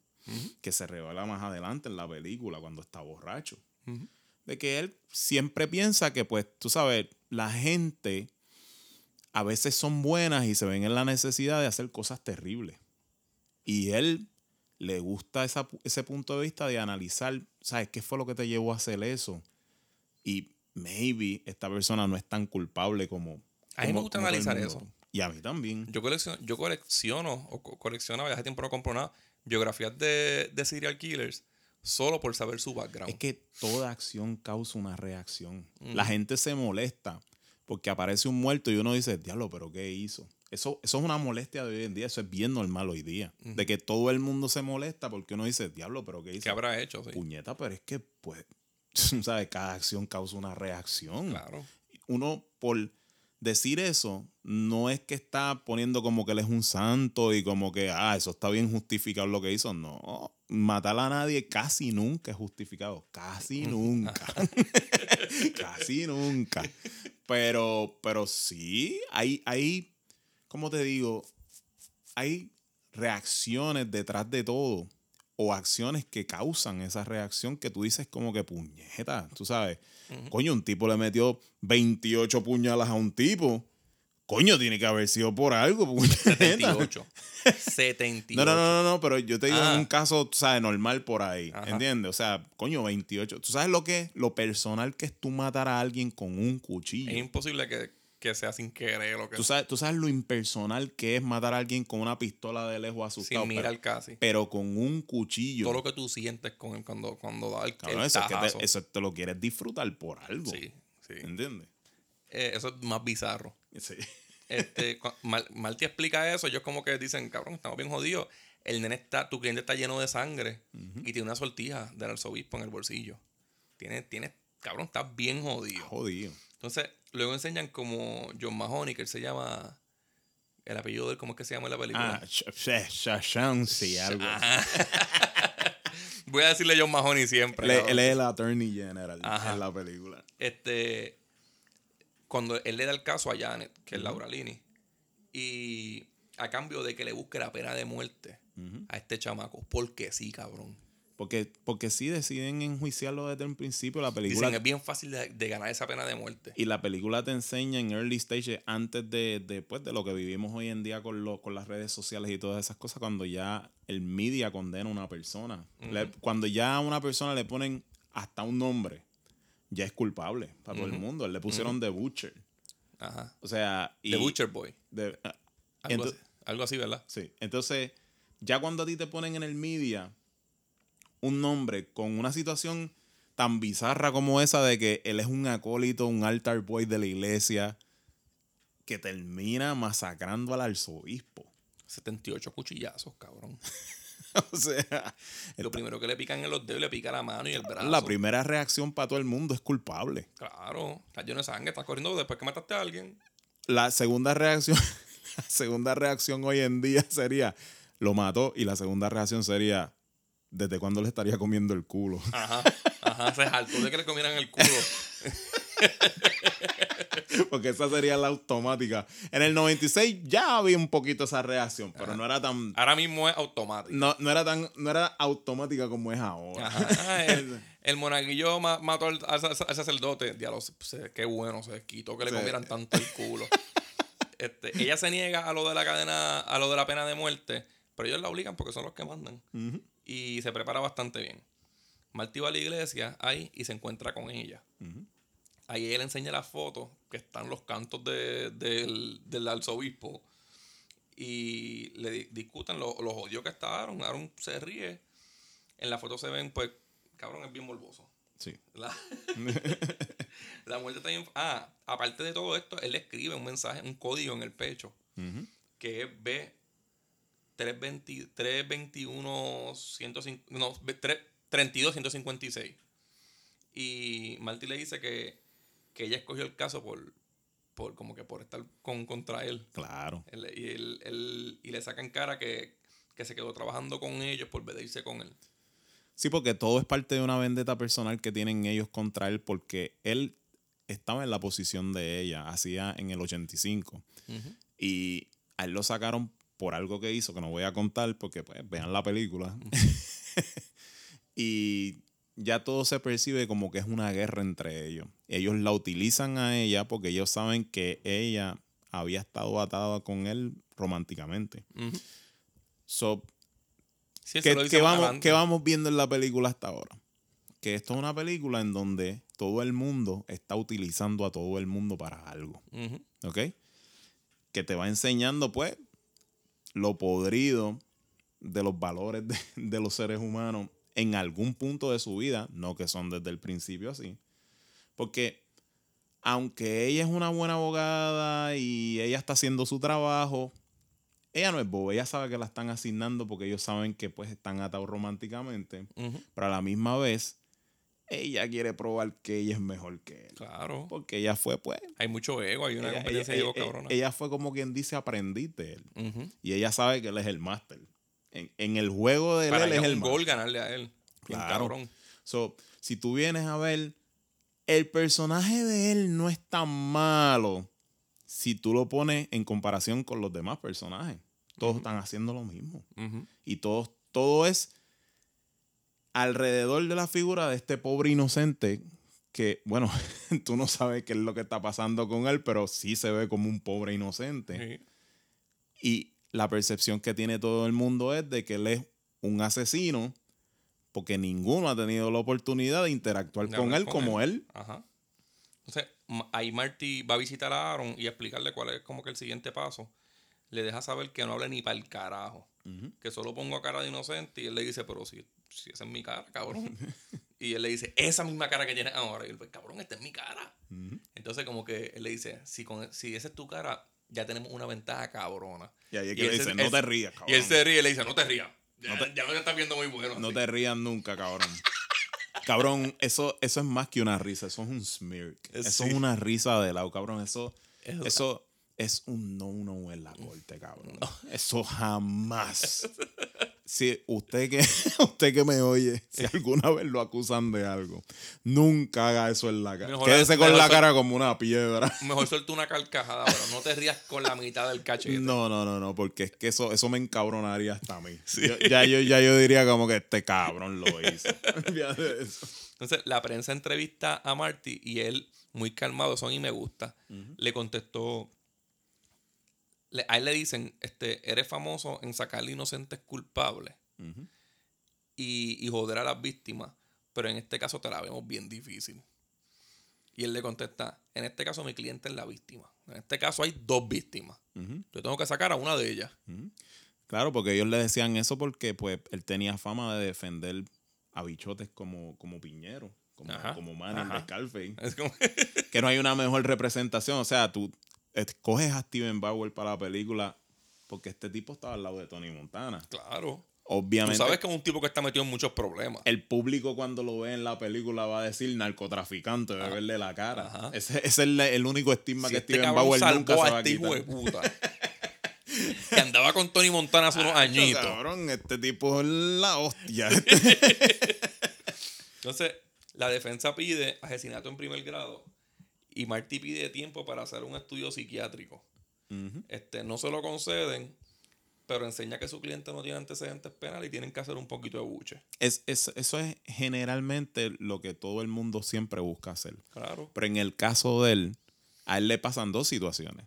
que se revela más adelante en la película cuando está borracho. De que él siempre piensa que, pues, tú sabes, la gente a veces son buenas y se ven en la necesidad de hacer cosas terribles. Y él le gusta esa ese punto de vista de analizar, ¿sabes? ¿Qué fue lo que te llevó a hacer eso? Y maybe esta persona no es tan culpable como... A mí me gusta analizar eso. Y a mí también. Yo colecciono, yo colecciono o co- coleccionaba, ya hace tiempo no compro nada, biografías de, de serial killers solo por saber su background. Es que toda acción causa una reacción. La gente se molesta porque aparece un muerto y uno dice, diablo, pero ¿qué hizo? Eso, eso es una molestia de hoy en día, eso es bien normal hoy día. De que todo el mundo se molesta porque uno dice, diablo, pero ¿qué hizo? ¿Qué habrá hecho? Sí, Puñeta, pero es que, pues, ¿sabes? Cada acción causa una reacción. claro. Uno, por decir eso, no es que está poniendo como que él es un santo y como que, ah, eso está bien justificado lo que hizo. No, matar a nadie casi nunca es justificado. Casi nunca. casi nunca. Pero, pero sí, hay, hay, ¿cómo te digo? Hay reacciones detrás de todo o acciones que causan esa reacción que tú dices como que puñeta, tú sabes. Coño, un tipo le metió 28 puñalas a un tipo. Coño, tiene que haber sido por algo, puñeta. 78. 78. No, no, no, no, no, pero yo te digo Ah. un caso, tú sabes, normal por ahí. Ajá. ¿Entiendes? O sea, coño, 28. ¿Tú sabes lo que es? Lo personal que es tú matar a alguien con un cuchillo. Es imposible que, que sea sin querer o que ¿Tú sabes, tú sabes lo impersonal que es matar a alguien con una pistola de lejos asustado. sin mirar pero, casi. pero con un cuchillo. Todo lo que tú sientes con él cuando, cuando da el, Cabrón, el eso, es que te, eso te lo quieres disfrutar por algo. Sí, sí. ¿Entiendes? Eh, eso es más bizarro. Sí. Este, Mal- Marty explica eso, ellos como que dicen, cabrón, estamos bien jodidos. El nene está, tu cliente está lleno de sangre y tiene una sortija del arzobispo en el bolsillo. Tiene, tiene, cabrón, está bien jodido. Jodido. Entonces, luego enseñan como John Mahoney, que él se llama, el apellido de él, ¿cómo es que se llama en la película? Ah, sh- sh- Shashansi, algo. Voy a decirle John Mahoney siempre. Él, él es el attorney general Ajá. en la película. este cuando él le da el caso a Janet, que es Laura Lini, y a cambio de que le busque la pena de muerte a este chamaco, porque sí, cabrón. Porque, porque sí deciden enjuiciarlo desde un principio. La película Dicen, es bien fácil de, de ganar esa pena de muerte. Y la película te enseña en early stages, antes de, de, pues, de lo que vivimos hoy en día con, lo, con las redes sociales y todas esas cosas, cuando ya el media condena a una persona. Le- cuando ya a una persona le ponen hasta un nombre, ya es culpable para todo el mundo. Le pusieron The Butcher. Ajá. O sea, y The Butcher Boy. de- ah, Algo, ento- así, algo así, ¿verdad? Sí. Entonces, ya cuando a ti te ponen en el media un nombre con una situación tan bizarra como esa de que él es un acólito, un altar boy de la iglesia, que termina masacrando al arzobispo. 78 cuchillazos, cabrón. o sea, Lo primero que le pican en los dedos, le pica la mano y el brazo. la primera reacción para todo el mundo es culpable. Claro, está lleno de sangre, estás corriendo después que mataste a alguien. La segunda reacción, la segunda reacción hoy en día sería, lo mató, y la segunda reacción sería, ¿desde cuándo le estaría comiendo el culo? Ajá, ajá, se hartó de que le comieran el culo. Porque esa sería la automática. En el 96 ya había un poquito esa reacción, pero no era tan Ahora mismo es automático. no, no era tan no era automática como es ahora. Ajá. El, el monaguillo ma- mató al, al sac- al sacerdote. Diablo, qué bueno, se quitó que le Sí. comieran tanto el culo. Este, ella se niega a lo de la cadena, a lo de la pena de muerte, pero ellos la obligan porque son los que mandan. Y se prepara bastante bien. Marty va a la iglesia ahí y se encuentra con ella. Ahí ella le enseña la foto que están los cantos de- del, del arzobispo y le di- discuten lo- los odios que está Aaron. Aaron se ríe. En la foto se ven, pues, cabrón, es bien morboso. Sí. La, la muerte bien. Ah, aparte de todo esto, él escribe un mensaje, un código en el pecho, que es B 320 321 105, no, B- 3 32 156. Y Marty le dice que, que ella escogió el caso por, por como que por estar con, contra él. Claro. Él- y, él- él- y le saca en cara que, que se quedó trabajando con ellos por vez de irse con él. Sí, porque todo es parte de una vendetta personal que tienen ellos contra él porque él estaba en la posición de ella, hacía en el 85. Y a él lo sacaron por algo que hizo, que no voy a contar porque pues vean la película. y ya todo se percibe como que es una guerra entre ellos. Ellos la utilizan a ella porque ellos saben que ella había estado atada con él románticamente. So, Sí, él ¿Qué, se lo dice qué más vamos, vamos viendo en la película hasta ahora? Que esto es una película en donde todo el mundo está utilizando a todo el mundo para algo. ¿Ok? Que te va enseñando, pues, lo podrido de los valores de, de los seres humanos en algún punto de su vida, no que son desde el principio así. Porque aunque ella es una buena abogada y ella está haciendo su trabajo, ella no es boba, ella sabe que la están asignando porque ellos saben que pues están atados románticamente, Ujú. pero a la misma vez ella quiere probar que ella es mejor que él. Claro. Porque ella fue pues Hay mucho ego, hay una ella, competencia ella- de ego cabrona. ella fue como quien dice aprendiz de él. Y ella sabe que él es el máster. En, en el juego de él, Para él ella es el un gol ganarle a él. Claro. cabrón. So, si tú vienes a ver, el personaje de él no es tan malo si tú lo pones en comparación con los demás personajes. Todos están haciendo lo mismo. Y todos, todo es alrededor de la figura de este pobre inocente que, bueno, tú no sabes qué es lo que está pasando con él, pero sí se ve como un pobre inocente. Sí. Y la percepción que tiene todo el mundo es de que él es un asesino porque ninguno ha tenido la oportunidad de interactuar De con él con como él. él. Ajá. Entonces, ahí Marty va a visitar a Aaron y explicarle cuál es como que el siguiente paso. Le deja saber que no hable ni para el carajo. Que solo pongo cara de inocente y él le dice, pero si, si esa es mi cara, cabrón. y él le dice, esa misma cara que tienes ahora. Y él, pues, cabrón, esta es mi cara. Entonces, como que él le dice, si, con, si esa es tu cara, ya tenemos una ventaja cabrona. Y ahí es Y que él le se- dice, no te rías, Y él cabrón. se ríe y le dice, no te rías. Ya, No te- ya me estás viendo muy bueno. No así. te rías nunca, cabrón. Cabrón, eso, eso es más que una risa, eso es un smirk. Eso es una risa de lado, cabrón. Eso, Eso- eso es un no no en la corte, cabrón. Eso jamás. Si usted que, usted que me oye, si alguna vez lo acusan de algo, nunca haga eso en la cara. Quédese con la cara como una piedra. Mejor suelta una carcajada, pero no te rías con la mitad del cachete. No, no, no, no, porque es que eso, eso me encabronaría hasta a mí. Yo- ya, yo, ya yo diría como que este cabrón lo hizo. Entonces, la prensa entrevista a Marty y él, muy calmado, son y me gusta, le contestó. Le- a él le dicen: este, Eres famoso en sacarle inocentes culpables y, y joder a las víctimas, pero en este caso te la vemos bien difícil. Y él le contesta: En este caso, mi cliente es la víctima. En este caso, hay dos víctimas. Yo tengo que sacar a una de ellas. Claro, porque ellos le decían eso porque pues él tenía fama de defender a bichotes como, como Piñero, como, Ajá, como Manning ajá. de Scarface. Es como. Que no hay una mejor representación. O sea, tú escoges a Steven Bauer para la película porque este tipo estaba al lado de Tony Montana. claro. Tú Obviamente. sabes que es un tipo que está metido en muchos problemas. el público cuando lo ve en la película va a decir narcotraficante, de verle la cara. Ajá. Ese, ese es el, el único estigma Si que este Steven Bauer nunca se va a este hijo quitar. de puta. que andaba con Tony Montana hace unos añitos. Cabrón, este tipo es la hostia. Entonces, la defensa pide asesinato en primer grado y Marty pide tiempo para hacer un estudio psiquiátrico. este, no se lo conceden, pero enseña que su cliente no tiene antecedentes penales y tienen que hacer un poquito de buche. Es, es- eso es generalmente lo que todo el mundo siempre busca hacer. Claro. Pero en el caso de él, a él le pasan dos situaciones.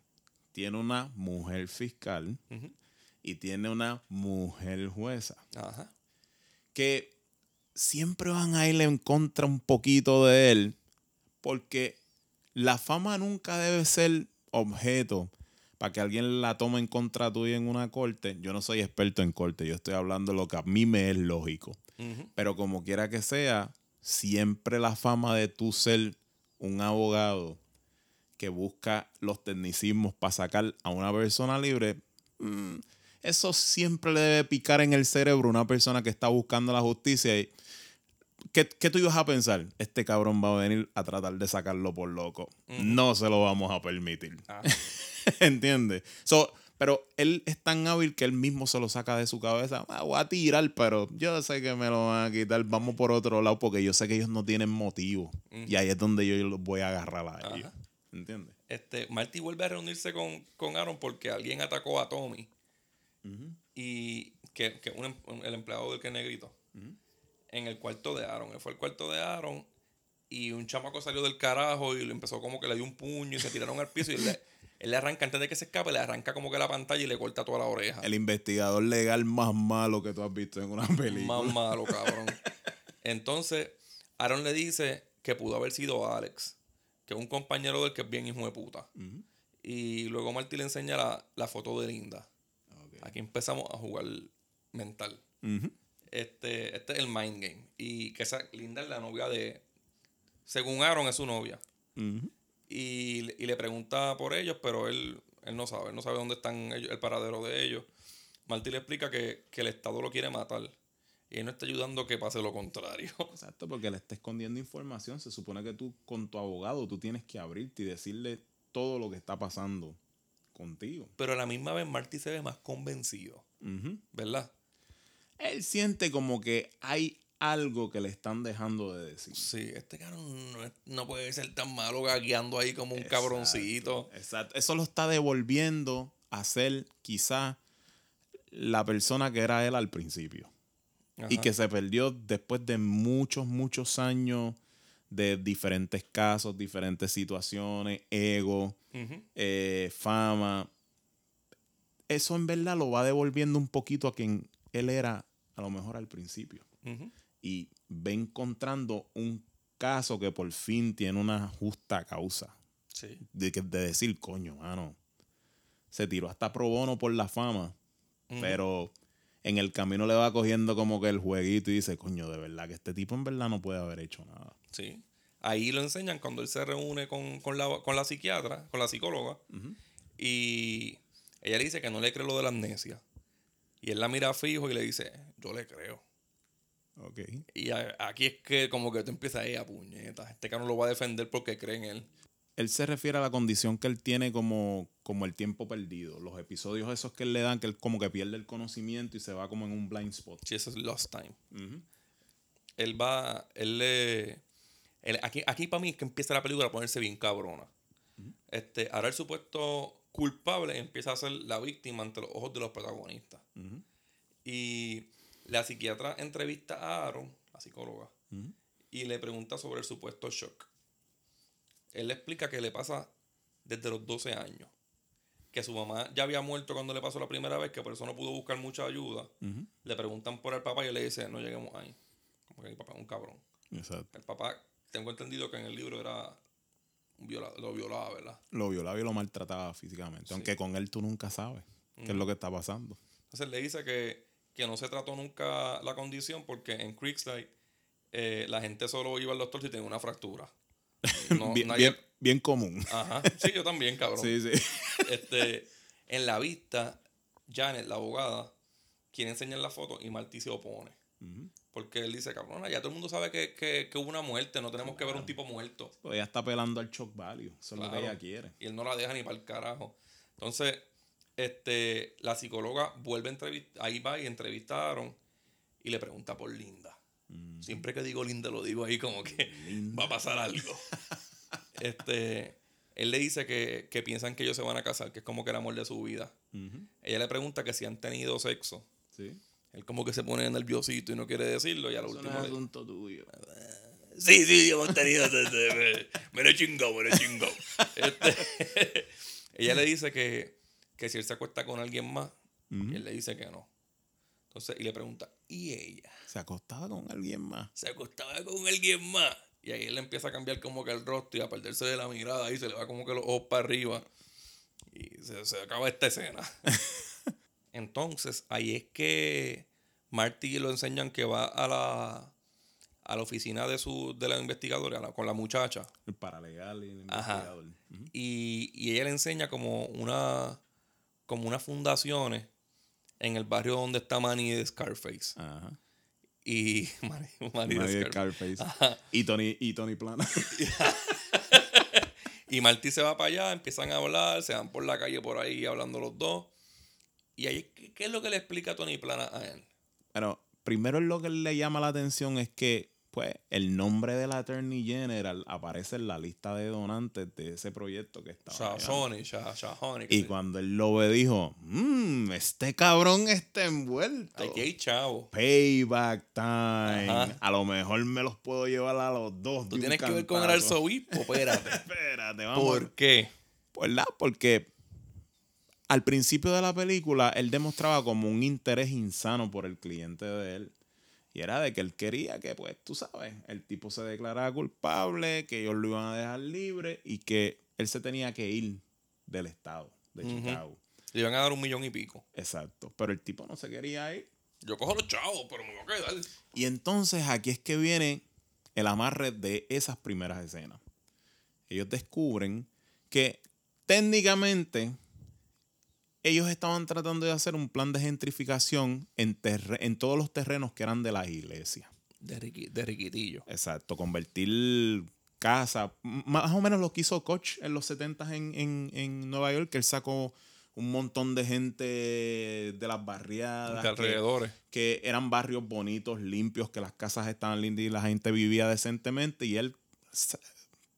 Tiene una mujer fiscal y tiene una mujer jueza. Ajá. Que siempre van a ir en contra un poquito de él, porque la fama nunca debe ser objeto para que alguien la tome en contra tuya en una corte. Yo no soy experto en corte, yo estoy hablando de lo que a mí me es lógico. Pero como quiera que sea, siempre la fama de tú ser un abogado que busca los tecnicismos para sacar a una persona libre, mm, eso siempre le debe picar en el cerebro a una persona que está buscando la justicia. Y, ¿qué, qué tú ibas a pensar? Este cabrón va a venir a tratar de sacarlo por loco. No se lo vamos a permitir. Ah, ¿Entiendes? So, pero él es tan hábil que él mismo se lo saca de su cabeza. Ah, voy a tirar, pero yo sé que me lo van a quitar. Vamos por otro lado porque yo sé que ellos no tienen motivo. Y ahí es donde yo los voy a agarrar a ellos. Ajá. ¿Entiendes? este, Marty vuelve a reunirse con, con Aaron porque alguien atacó a Tommy. Y que, que un em- un- el empleado del que es negrito. En el cuarto de Aaron. Él fue al cuarto de Aaron y un chamaco salió del carajo y le empezó como que le dio un puño y se tiraron al piso y él le, él le arranca, antes de que se escape, le arranca como que la pantalla y le corta toda la oreja. El investigador legal más malo que tú has visto en una película. Más malo, cabrón. Entonces, Aaron le dice que pudo haber sido Alex, que es un compañero del que es bien hijo de puta. Y luego Marty le enseña la, la foto de Linda. Aquí empezamos a jugar mental. Este, este es el mind game. Y que esa Linda es la novia de. Según Aaron, es su novia. Y, le- y le pregunta por ellos, pero él, él no sabe. Él no sabe dónde están ellos, el paradero de ellos. Marty le explica que, que el Estado lo quiere matar. Y él no está ayudando a que pase lo contrario. Exacto, porque le está escondiendo información. Se supone que tú, con tu abogado, tú tienes que abrirte y decirle todo lo que está pasando contigo. Pero a la misma vez Marty se ve más convencido. ¿verdad? Él siente como que hay algo que le están dejando de decir. Sí, este cabrón no, no puede ser tan malo gagueando ahí como un cabroncito. Exacto. Eso lo está devolviendo a ser quizá la persona que era él al principio. Y que se perdió después de muchos, muchos años de diferentes casos, diferentes situaciones, ego, eh, fama. Eso en verdad lo va devolviendo un poquito a quien él era a lo mejor al principio. Y va encontrando un caso que por fin tiene una justa causa. Sí. De, que- de decir, coño, mano, se tiró hasta pro bono por la fama, pero en el camino le va cogiendo como que el jueguito y dice, coño, de verdad que este tipo en verdad no puede haber hecho nada. Sí. Ahí lo enseñan cuando él se reúne con, con la, con la psiquiatra, con la psicóloga. Y ella le dice que no le cree lo de la amnesia. Y él la mira fijo y le dice, yo le creo. Ok. Y a- aquí es que como que te empieza a ir a puñetas. Este cabrón lo va a defender porque cree en él. Él se refiere a la condición que él tiene como, como el tiempo perdido. Los episodios esos que él le dan, que él como que pierde el conocimiento y se va como en un blind spot. Sí, eso es Lost Time. Él va, él le... él- aquí, aquí para mí es que empieza la película a ponerse bien cabrona. este, ahora el supuesto culpable empieza a ser la víctima ante los ojos de los protagonistas. Y la psiquiatra entrevista a Aaron, la psicóloga, y le pregunta sobre el supuesto shock. Él le explica que le pasa desde los 12 años. Que su mamá ya había muerto cuando le pasó la primera vez, que por eso no pudo buscar mucha ayuda. Le preguntan por el papá y él le dice, no lleguemos ahí. Como que mi papá es un cabrón. Exacto. El papá, tengo entendido que en el libro era viola- lo violaba, ¿verdad? Lo violaba y lo maltrataba físicamente. Aunque con él tú nunca sabes qué es lo que está pasando. Entonces le dice que, que no se trató nunca la condición porque en Creekside eh, la gente solo iba al doctor si tenía una fractura. No, bien, nadie- bien, bien común. Ajá. Sí, yo también, cabrón. Sí, sí. Este, en la vista, Janet, la abogada, quiere enseñar la foto y Marty se opone. Porque él dice, cabrón, ya todo el mundo sabe que, que, que hubo una muerte, no tenemos que ver un tipo muerto. Pues ella está apelando al shock value. Eso es lo que ella quiere. Y él no la deja ni para el carajo. Entonces, este, la psicóloga vuelve a entrevistar, ahí va y entrevista a Aaron y le pregunta por Linda. Siempre que digo Linda lo digo ahí como que va a pasar algo. este, él le dice que, que piensan que ellos se van a casar, que es como que el amor de su vida. Ella le pregunta que si han tenido sexo. Sí. Él como que se pone nerviosito y no quiere decirlo. Y a lo Eso no último es le- asunto tuyo. Sí, sí, hemos tenido. me, me lo chingó, me lo chingó. Este, ella le dice que, que si él se acuesta con alguien más, él le dice que no. Entonces, y le pregunta, ¿y ella? Se acostaba con alguien más. Se acostaba con alguien más. Y ahí él le empieza a cambiar como que el rostro y a perderse de la mirada y se le va como que los ojos para arriba. Y se, se acaba esta escena. Entonces, ahí es que Marty lo enseñan que va a la, a la oficina de su de la investigadora la- con la muchacha. El paralegal y el Ajá. investigador. Y, y ella le enseña como una como unas fundaciones en el barrio donde está Manny de Scarface. Ajá. Y Manny, Manny de. Scarface. Y Tony, y Tony Plana. Y Marty se va para allá, empiezan a hablar, se van por la calle por ahí hablando los dos. Y ahí, ¿qué, qué es lo que le explica Tony Plana a él? Bueno, primero lo que le llama la atención es que, pues, el nombre del Attorney General aparece en la lista de donantes de ese proyecto que estaba. Shahoni, Shah, Shahoni. Y cuando él lo ve, dijo: Mmm, este cabrón está envuelto. Aquí hay chavo. Payback time. Ajá. A lo mejor me los puedo llevar a los dos. de Tú tienes que ver con el arzobispo, espérate. Espérate, vamos. ¿Por qué? ¿Verdad? Porque al principio de la película él demostraba como un interés insano por el cliente de él. Y era de que él quería que, pues, tú sabes, el tipo se declarara culpable, que ellos lo iban a dejar libre y que él se tenía que ir del estado de. Chicago. Le iban a dar un millón y pico. Exacto. Pero el tipo no se quería ir. Yo cojo los chavos, pero me voy a quedar. Y entonces aquí es que viene el amarre de esas primeras escenas. Ellos descubren que técnicamente ellos estaban tratando de hacer un plan de gentrificación en, en todos los terrenos que eran de las iglesias. De, riqui- de riquitillo. Exacto, convertir casa, más o menos lo que hizo Koch en los 70 en, en, en Nueva York, que él sacó un montón de gente de las barriadas. De alrededores. que eran barrios bonitos, limpios, que las casas estaban lindas y la gente vivía decentemente. Y él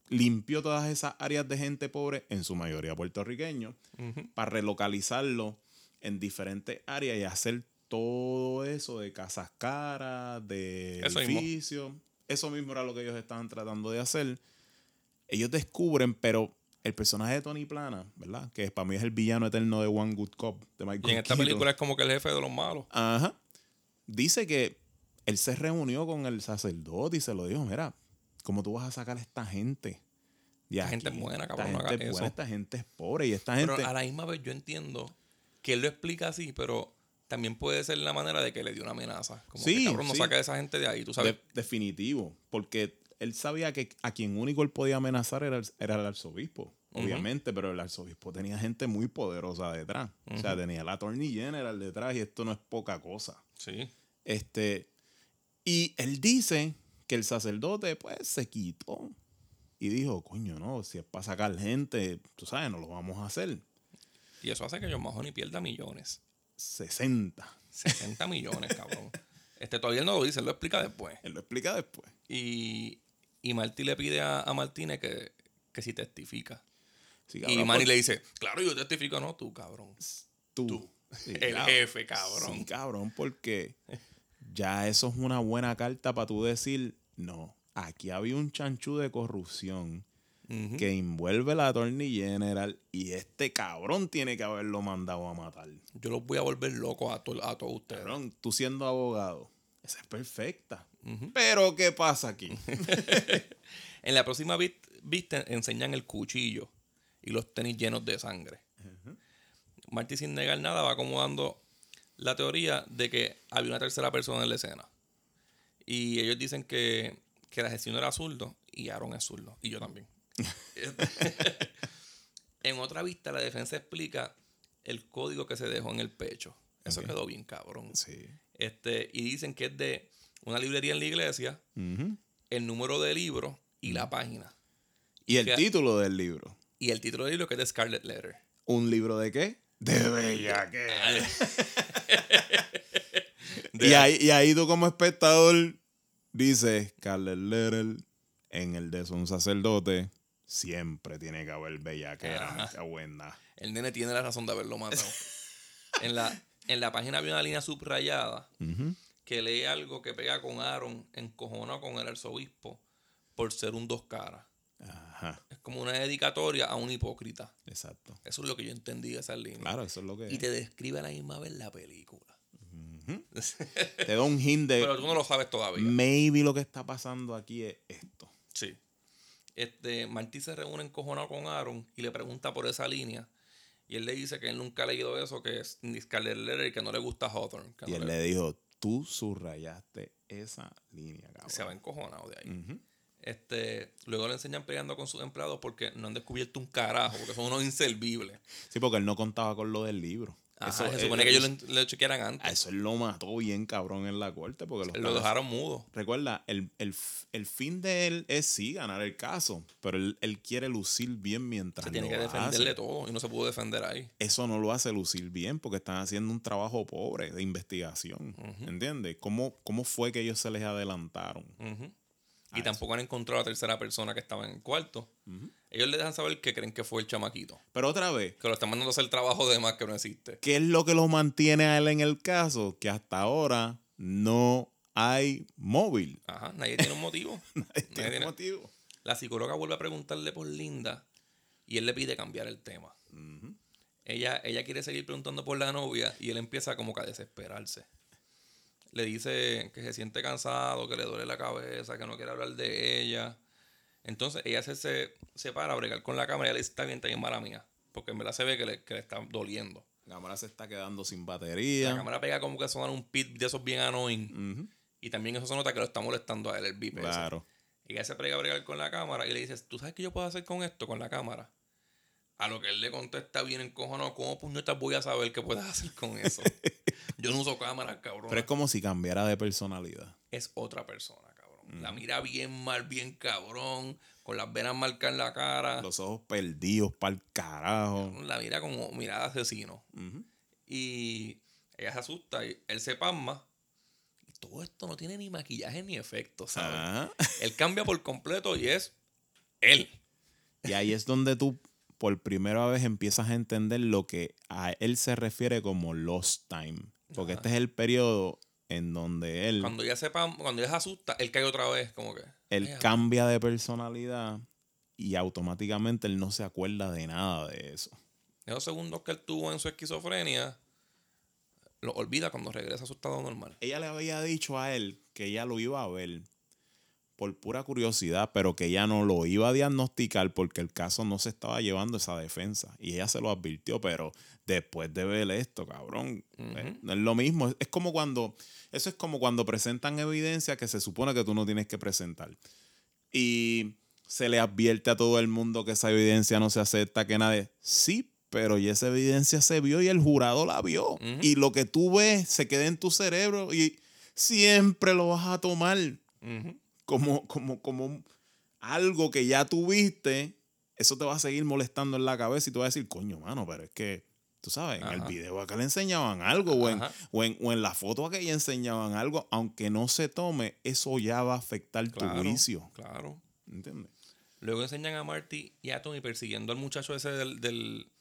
limpió todas esas áreas de gente pobre, en su mayoría puertorriqueños, Ujú. para relocalizarlo en diferentes áreas y hacer todo eso de casas caras, de Eso mismo. edificios. Eso mismo era lo que ellos estaban tratando de hacer. Ellos descubren, pero el personaje de Tony Plana, ¿verdad? Que para mí es el villano eterno de One Good Cop, de Michael Y en esta Keaton. película es como que el jefe de los malos. Ajá. Dice que él se reunió con el sacerdote y se lo dijo, mira, ¿cómo tú vas a sacar a esta gente? de Esta gente es buena, Esta cabrón, no gente es buena, eso". esta gente es pobre y esta Pero gente... a la misma vez yo entiendo que él lo explica así, pero también puede ser la manera de que le dio una amenaza. Como Sí, que cabrón, no sí. saca a esa gente de ahí, tú sabes. de- definitivo, porque él sabía que a quien único él podía amenazar era el, era el arzobispo, obviamente, pero el arzobispo tenía gente muy poderosa detrás. O sea, tenía la attorney general detrás y esto no es poca cosa. Sí. Este, y él dice que el sacerdote, pues, se quitó. Y dijo, coño, no, si es para sacar gente, tú sabes, no lo vamos a hacer. Y eso hace que John Mahoney pierda millones. 60. 60 millones, cabrón. Este todavía él no lo dice, él lo explica después. Él lo explica después. Y, y Martí le pide a, a Martínez que, que si testifica. Sí, y Manny por- le dice, claro, yo testifico, no, tú, cabrón. tú. tú. Sí, El jefe, cabrón. Sí, cabrón, porque ya eso es una buena carta para tú decir, no, aquí había un chanchú de corrupción que envuelve la attorney general y este cabrón tiene que haberlo mandado a matar. Yo los voy a volver locos a, to- a todos ustedes. Cabrón, tú siendo abogado, esa es perfecta. Pero, ¿qué pasa aquí? En la próxima vis- vista enseñan el cuchillo y los tenis llenos de sangre. Marty sin negar nada va acomodando la teoría de que había una tercera persona en la escena. Y ellos dicen que, que el asesino era zurdo y Aaron es zurdo. Y yo también. en otra vista, la defensa explica el código que se dejó en el pecho. Eso quedó bien cabrón. Sí. Este, y dicen que es de una librería en la iglesia, el número de libro y la página. Y el Que- título del libro. Y el título del libro que es de Scarlet Letter. ¿Un libro de qué? De bella De- Y ahí, y ahí tú como espectador dices, Carles Letter, en el de un sacerdote, siempre tiene que haber bellaquera, buena. El nene tiene la razón de haberlo matado. en, la, en la página había una línea subrayada que lee algo que pega con Aaron encojonado con el arzobispo por ser un dos caras. Ajá, Es como una dedicatoria a un hipócrita. exacto. Eso es lo que yo entendí de esa línea. Claro, eso es lo que Y te describe a la misma vez la película. Te da un hint de Pero tú no lo sabes todavía. maybe lo que está pasando aquí es esto. Sí. Este, Marty se reúne encojonado con Aaron y le pregunta por esa línea. Y él le dice que él nunca ha leído eso, que es ni Scarlet Letter y que no le gusta Hawthorne. Y no él le dijo, tú subrayaste esa línea, cabrón. se va encojonado de ahí. Ujú. Este, luego le enseñan peleando con sus empleados porque no han descubierto un carajo, porque son unos inservibles. Sí, porque él no contaba con lo del libro. Ajá, Eso- se supone que ellos le, le chequearan antes. Eso él lo mató bien cabrón en la corte porque lo, Lo dejaron mudo. Recuerda, el, el el fin de él es sí ganar el caso, pero él, él quiere lucir bien mientras Se tiene lo que defenderle hace. todo y no se pudo defender ahí. Eso no lo hace lucir bien porque están haciendo un trabajo pobre de investigación. ¿Entiendes? ¿Cómo, ¿Cómo fue que ellos se les adelantaron? Ah, Y tampoco han encontrado a la tercera persona que estaba en el cuarto. Ellos le dejan saber que creen que fue el chamaquito. Pero otra vez, Que lo están mandando a hacer trabajo de más que no existe. ¿qué es lo que lo mantiene a él en el caso? Que hasta ahora no hay móvil. Ajá, nadie tiene un motivo. Nadie ¿Qué tiene- motivo? La psicóloga vuelve a preguntarle por Linda y él le pide cambiar el tema. ella, ella quiere seguir preguntando por la novia y él empieza como que a desesperarse. Le dice que se siente cansado, que le duele la cabeza, que no quiere hablar de ella. Entonces ella se, se, se para a bregar con la cámara y ella le dice, está bien, está bien, mala mía. Porque en verdad se ve que le, que le está doliendo. La cámara se está quedando sin La batería. cámara pega como que suena un pit de esos bien annoying. Y también eso se nota que lo está molestando a él, el beep ese. Claro. Y ella se prega a bregar con la cámara y le dices, ¿tú sabes qué yo puedo hacer con esto, con la cámara? A lo que él le contesta bien encojonado, ¿cómo puñetas voy a saber qué puedes hacer con eso? yo no uso cámaras, cabrón. Pero es como si cambiara de personalidad. Es otra persona, cabrón. La mira bien mal, bien cabrón, con las venas marcadas en la cara. Los ojos perdidos para el carajo. La mira como mirada de asesino. Y ella se asusta y él se pasma. Y todo esto no tiene ni maquillaje ni efecto, ¿sabes? Ajá. Él cambia por completo y es él. Y ahí es donde tú por primera vez empiezas a entender lo que a él se refiere como lost time. Porque este es el periodo en donde él, Cuando ella sepa, cuando ella se asusta, él cae otra vez, como que. él cambia de personalidad y automáticamente él no se acuerda de nada de eso. Esos segundos que él tuvo en su esquizofrenia, lo olvida cuando regresa a su estado normal. Ella le había dicho a él que ella lo iba a ver por pura curiosidad, pero que ella no lo iba a diagnosticar porque el caso no se estaba llevando esa defensa. Y ella se lo advirtió, pero después de ver esto, cabrón, eh, no es lo mismo. Es, como cuando, eso es como cuando presentan evidencia que se supone que tú no tienes que presentar. Y se le advierte a todo el mundo que esa evidencia no se acepta, que nadie... Sí, pero y esa evidencia se vio y el jurado la vio. Y lo que tú ves se queda en tu cerebro y siempre lo vas a tomar. Como, como, como algo que ya tuviste. Eso te va a seguir molestando en la cabeza y tú vas a decir, coño, mano, pero es que, tú sabes, en el video acá le enseñaban algo o en, o, en, o en la foto aquella enseñaban algo, aunque no se tome, eso ya va a afectar Claro, tu juicio. Claro. ¿Entiendes? Luego enseñan a Marty y a Tommy persiguiendo al muchacho ese del, del,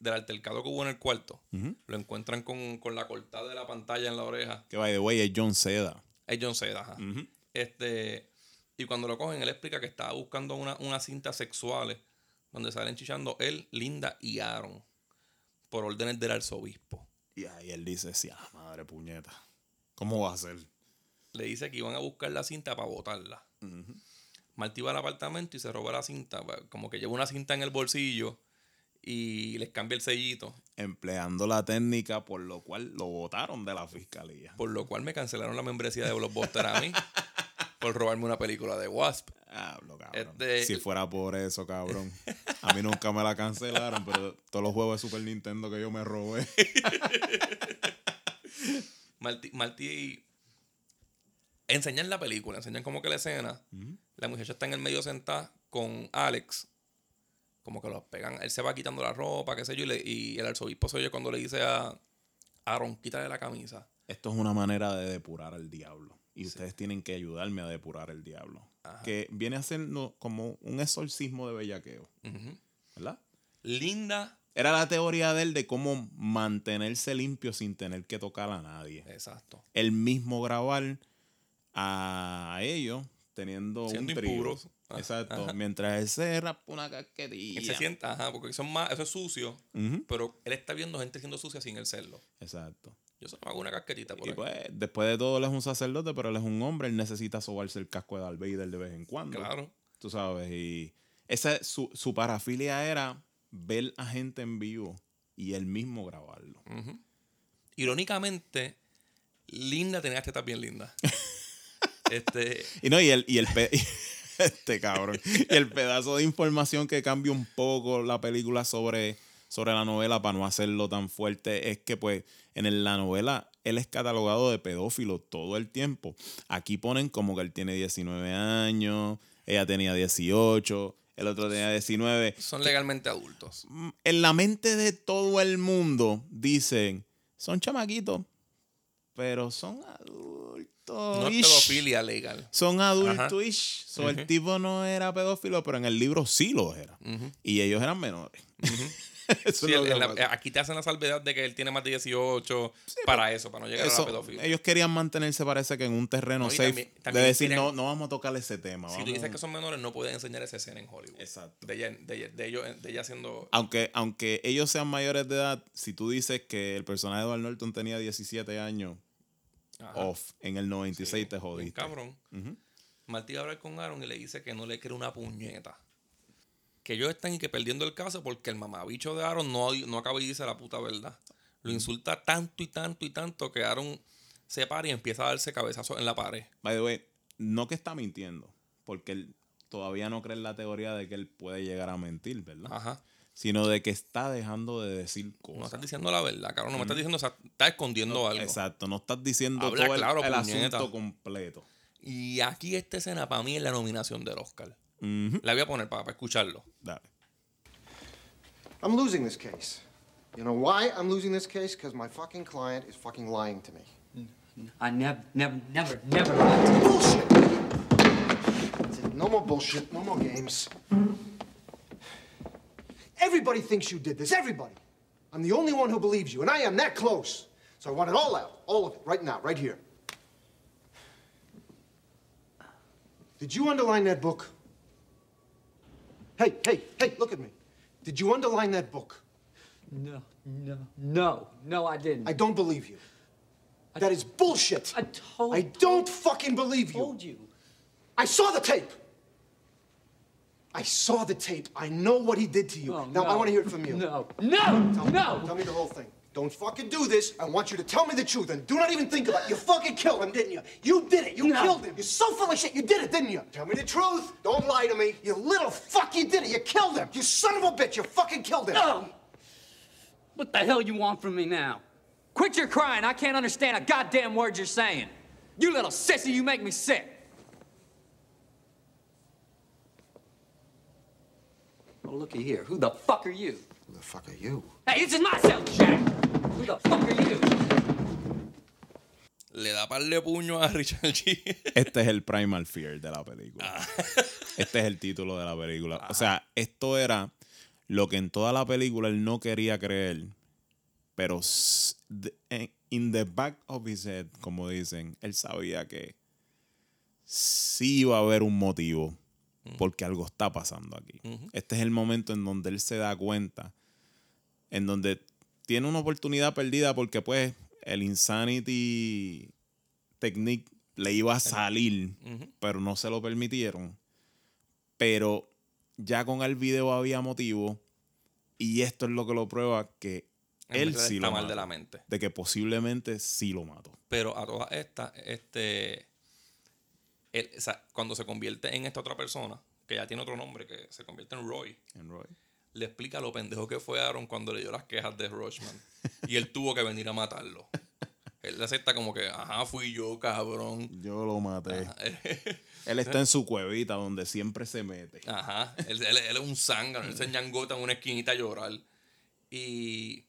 del altercado que hubo en el cuarto. Lo encuentran con, con la cortada de la pantalla en la oreja. Que by the way es John Seda. Es John Cena, ajá. Este, y cuando lo cogen, él explica que estaba buscando una, unas cintas sexuales donde salen chichando él, Linda y Aaron por órdenes del arzobispo. Y ahí él dice, sí, ah, madre puñeta. ¿Cómo va a ser? Le dice que iban a buscar la cinta para botarla. Marty va al apartamento y se roba la cinta. va, Como que lleva una cinta en el bolsillo y les cambia el sellito. Empleando la técnica por lo cual lo votaron de la fiscalía. Por lo cual me cancelaron la membresía de Blockbuster a mí por robarme una película de Wasp. Hablo, cabrón. Este- Si fuera por eso, cabrón. A mí nunca me la cancelaron, pero todos los juegos de Super Nintendo que yo me robé. Marty, Marty enseñan la película, enseñan como que la escena. La muchacha está en el medio sentada con Alex. Como que los pegan, él se va quitando la ropa, qué sé yo, y, le- y el arzobispo se oye cuando le dice a Aaron, quítale la camisa. Esto es una manera de depurar al diablo. Y ustedes tienen que ayudarme a depurar el diablo. Que viene a ser como un exorcismo de bellaqueo. ¿Verdad? Linda, Era la teoría de él de cómo mantenerse limpio sin tener que tocar a nadie. exacto. Él mismo grabar a ellos teniendo Siendo un trío. Ah, Exacto. ajá. Mientras él se rapa una casquetilla. Él se sienta, ajá, porque son más, eso es sucio, pero él está viendo gente siendo sucia sin él serlo. Exacto. Yo solo me hago una casquetita por Y ahí. pues, después de todo, él es un sacerdote, pero él es un hombre. Él necesita sobarse el casco de Darth Vader de vez en cuando. Claro. Tú sabes. Y esa, su, su parafilia era ver a gente en vivo y él mismo grabarlo. Irónicamente, Linda tenía tetas bien lindas. este, Y no, y el, y el este cabrón. Y el pedazo de información que cambia un poco la película sobre, sobre la novela para no hacerlo tan fuerte es que, pues, en la novela él es catalogado de pedófilo todo el tiempo. Aquí ponen como que él tiene 19 años, ella tenía 18, el otro tenía 19. son legalmente adultos. Mm, En la mente de todo el mundo dicen, son chamaquitos, pero son adultos. No es ish". pedofilia legal. son adultos. So, El tipo no era pedófilo, pero en el libro sí lo era. Y ellos eran menores. Sí, el- la- aquí te hacen la salvedad de que él tiene más de 18 para eso, para no llegar a la pedofilia. ellos querían mantenerse, parece que en un terreno No, safe. también- también de decir, no, no vamos a tocar ese tema. si tú vamos- dices que son menores, no pueden enseñar esa escena en Hollywood. Exacto. De ella, de ellos, de ella siendo... Aunque, aunque ellos sean mayores de edad, si tú dices que el personaje de Edward Norton tenía 17 años, Ajá. off, en el 96 Sí, te jodiste. Cabrón. Ujú. Martí va a hablar con Aaron y le dice que no le cree una puñeta. Que ellos están y que perdiendo el caso porque el mamabicho de Aaron no, no acaba y dice la puta verdad. Lo insulta tanto y tanto y tanto que Aaron se para y empieza a darse cabezazos en la pared. By the way, no que está mintiendo, porque él todavía no cree en la teoría de que él puede llegar a mentir, ¿verdad? Ajá. Sino de que está dejando de decir cosas. No estás diciendo la verdad, cabrón. No me estás diciendo, o sea, estás escondiendo algo. Exacto, no estás diciendo Habla todo el, claro, el puñeta. asunto completo. Y aquí esta escena para mí es la nominación del Oscar. Ujú. La voy a poner para, para escucharlo. Dale. I'm losing this case. You know why I'm losing this case? Because my fucking client is fucking lying to me. Mm-hmm. I never, never, never, never lied. Bullshit! No more bullshit. No more games. Everybody thinks you did this. Everybody. I'm the only one who believes you, and I am that close. So I want it all out. All of it. Right now. Right here. Did you underline that book? Hey, hey, hey, look at me. Did you underline that book? No, no, no, no, I didn't. I don't believe you. That is bullshit. I told- I don't fucking believe you. I told you. I saw the tape. I saw the tape. I know what he did to you. Oh, now I want to hear it from you. No, no, Tell me, no. Tell me the whole thing. Don't fucking do this. I want you to tell me the truth and do not even think about it. You fucking killed him, didn't you? You did it. You No. killed him. You're so full of shit. You did it, didn't you? Tell me the truth. Don't lie to me. You little fuck. You did it. You killed him. You son of a bitch. You fucking killed him. No. What the hell you want from me now? Quit your crying. I can't understand a goddamn word you're saying. You little sissy, you make me sick. Well, looky here. Who the fuck are you? Who the fuck are you? Hey, this is my cell, Jack. Who the fuck are you? Le da par de puño a Richard G. Este es el primal fear de la película. Ah. Este es el título de la película. O sea, esto era lo que en toda la película él no quería creer, pero in the back of his head, como dicen, él sabía que sí iba a haber un motivo porque algo está pasando aquí. Este es el momento en donde él se da cuenta, en donde tiene una oportunidad perdida porque pues el insanity technique le iba a salir, pero no se lo permitieron. Pero ya con el video había motivo y esto es lo que lo prueba que En él sí lo mal mató. de la mente. De que posiblemente sí lo mató. Pero a todas estas, este. Él- o sea, cuando se convierte en esta otra persona, que ya tiene otro nombre, que se convierte en Roy, En Roy. le explica lo pendejo que fue Aaron cuando leyó las quejas de Rushman. y él tuvo que venir a matarlo. Él le acepta como que, ajá, fui yo, cabrón. Yo lo maté. Él está en su cuevita donde siempre se mete. Ajá. Él, él- él es un zángano, él se ñangota en una esquinita a llorar. Y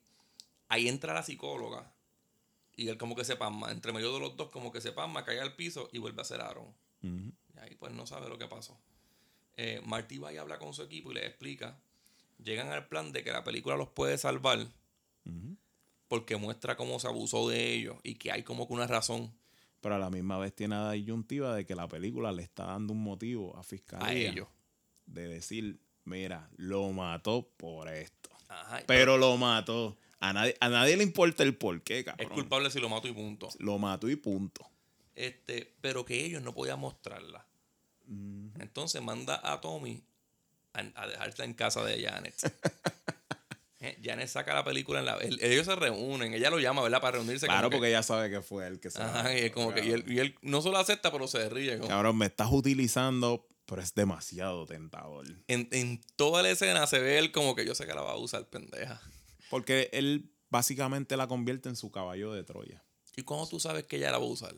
ahí entra la psicóloga. Y él como que se pasma. Entre medio de los dos, como que se pasma, cae al piso y vuelve a ser Aaron. Y ahí pues no sabe lo que pasó. Eh, Marty va y habla con su equipo y les explica. Llegan al plan de que la película los puede salvar. Porque muestra cómo se abusó de ellos y que hay como que una razón Pero a la misma vez tiene la disyuntiva de que la película le está dando un motivo a fiscalía a ellos. de decir, mira, lo mató por esto. Ajá, Pero lo mató. A nadie, a nadie le importa el por qué, Es cabrón. culpable si lo mato y punto. Lo mató y punto. Este, pero que ellos no podían mostrarla. Entonces manda a Tommy a, a dejarla en casa de Janet. Eh, Janet saca la película en la. el- ellos se reúnen, ella lo llama, ¿verdad? Para reunirse. Claro, que- porque ella sabe que fue él que se Ajá, y, es como que, y, él, y él no solo acepta, pero se ríe. como- Cabrón, me estás utilizando, pero es demasiado tentador. en, en toda la escena se ve él como que yo sé que la va a usar, pendeja. Porque él básicamente la convierte en su caballo de Troya. ¿Y cómo tú sabes que ella la va a usar?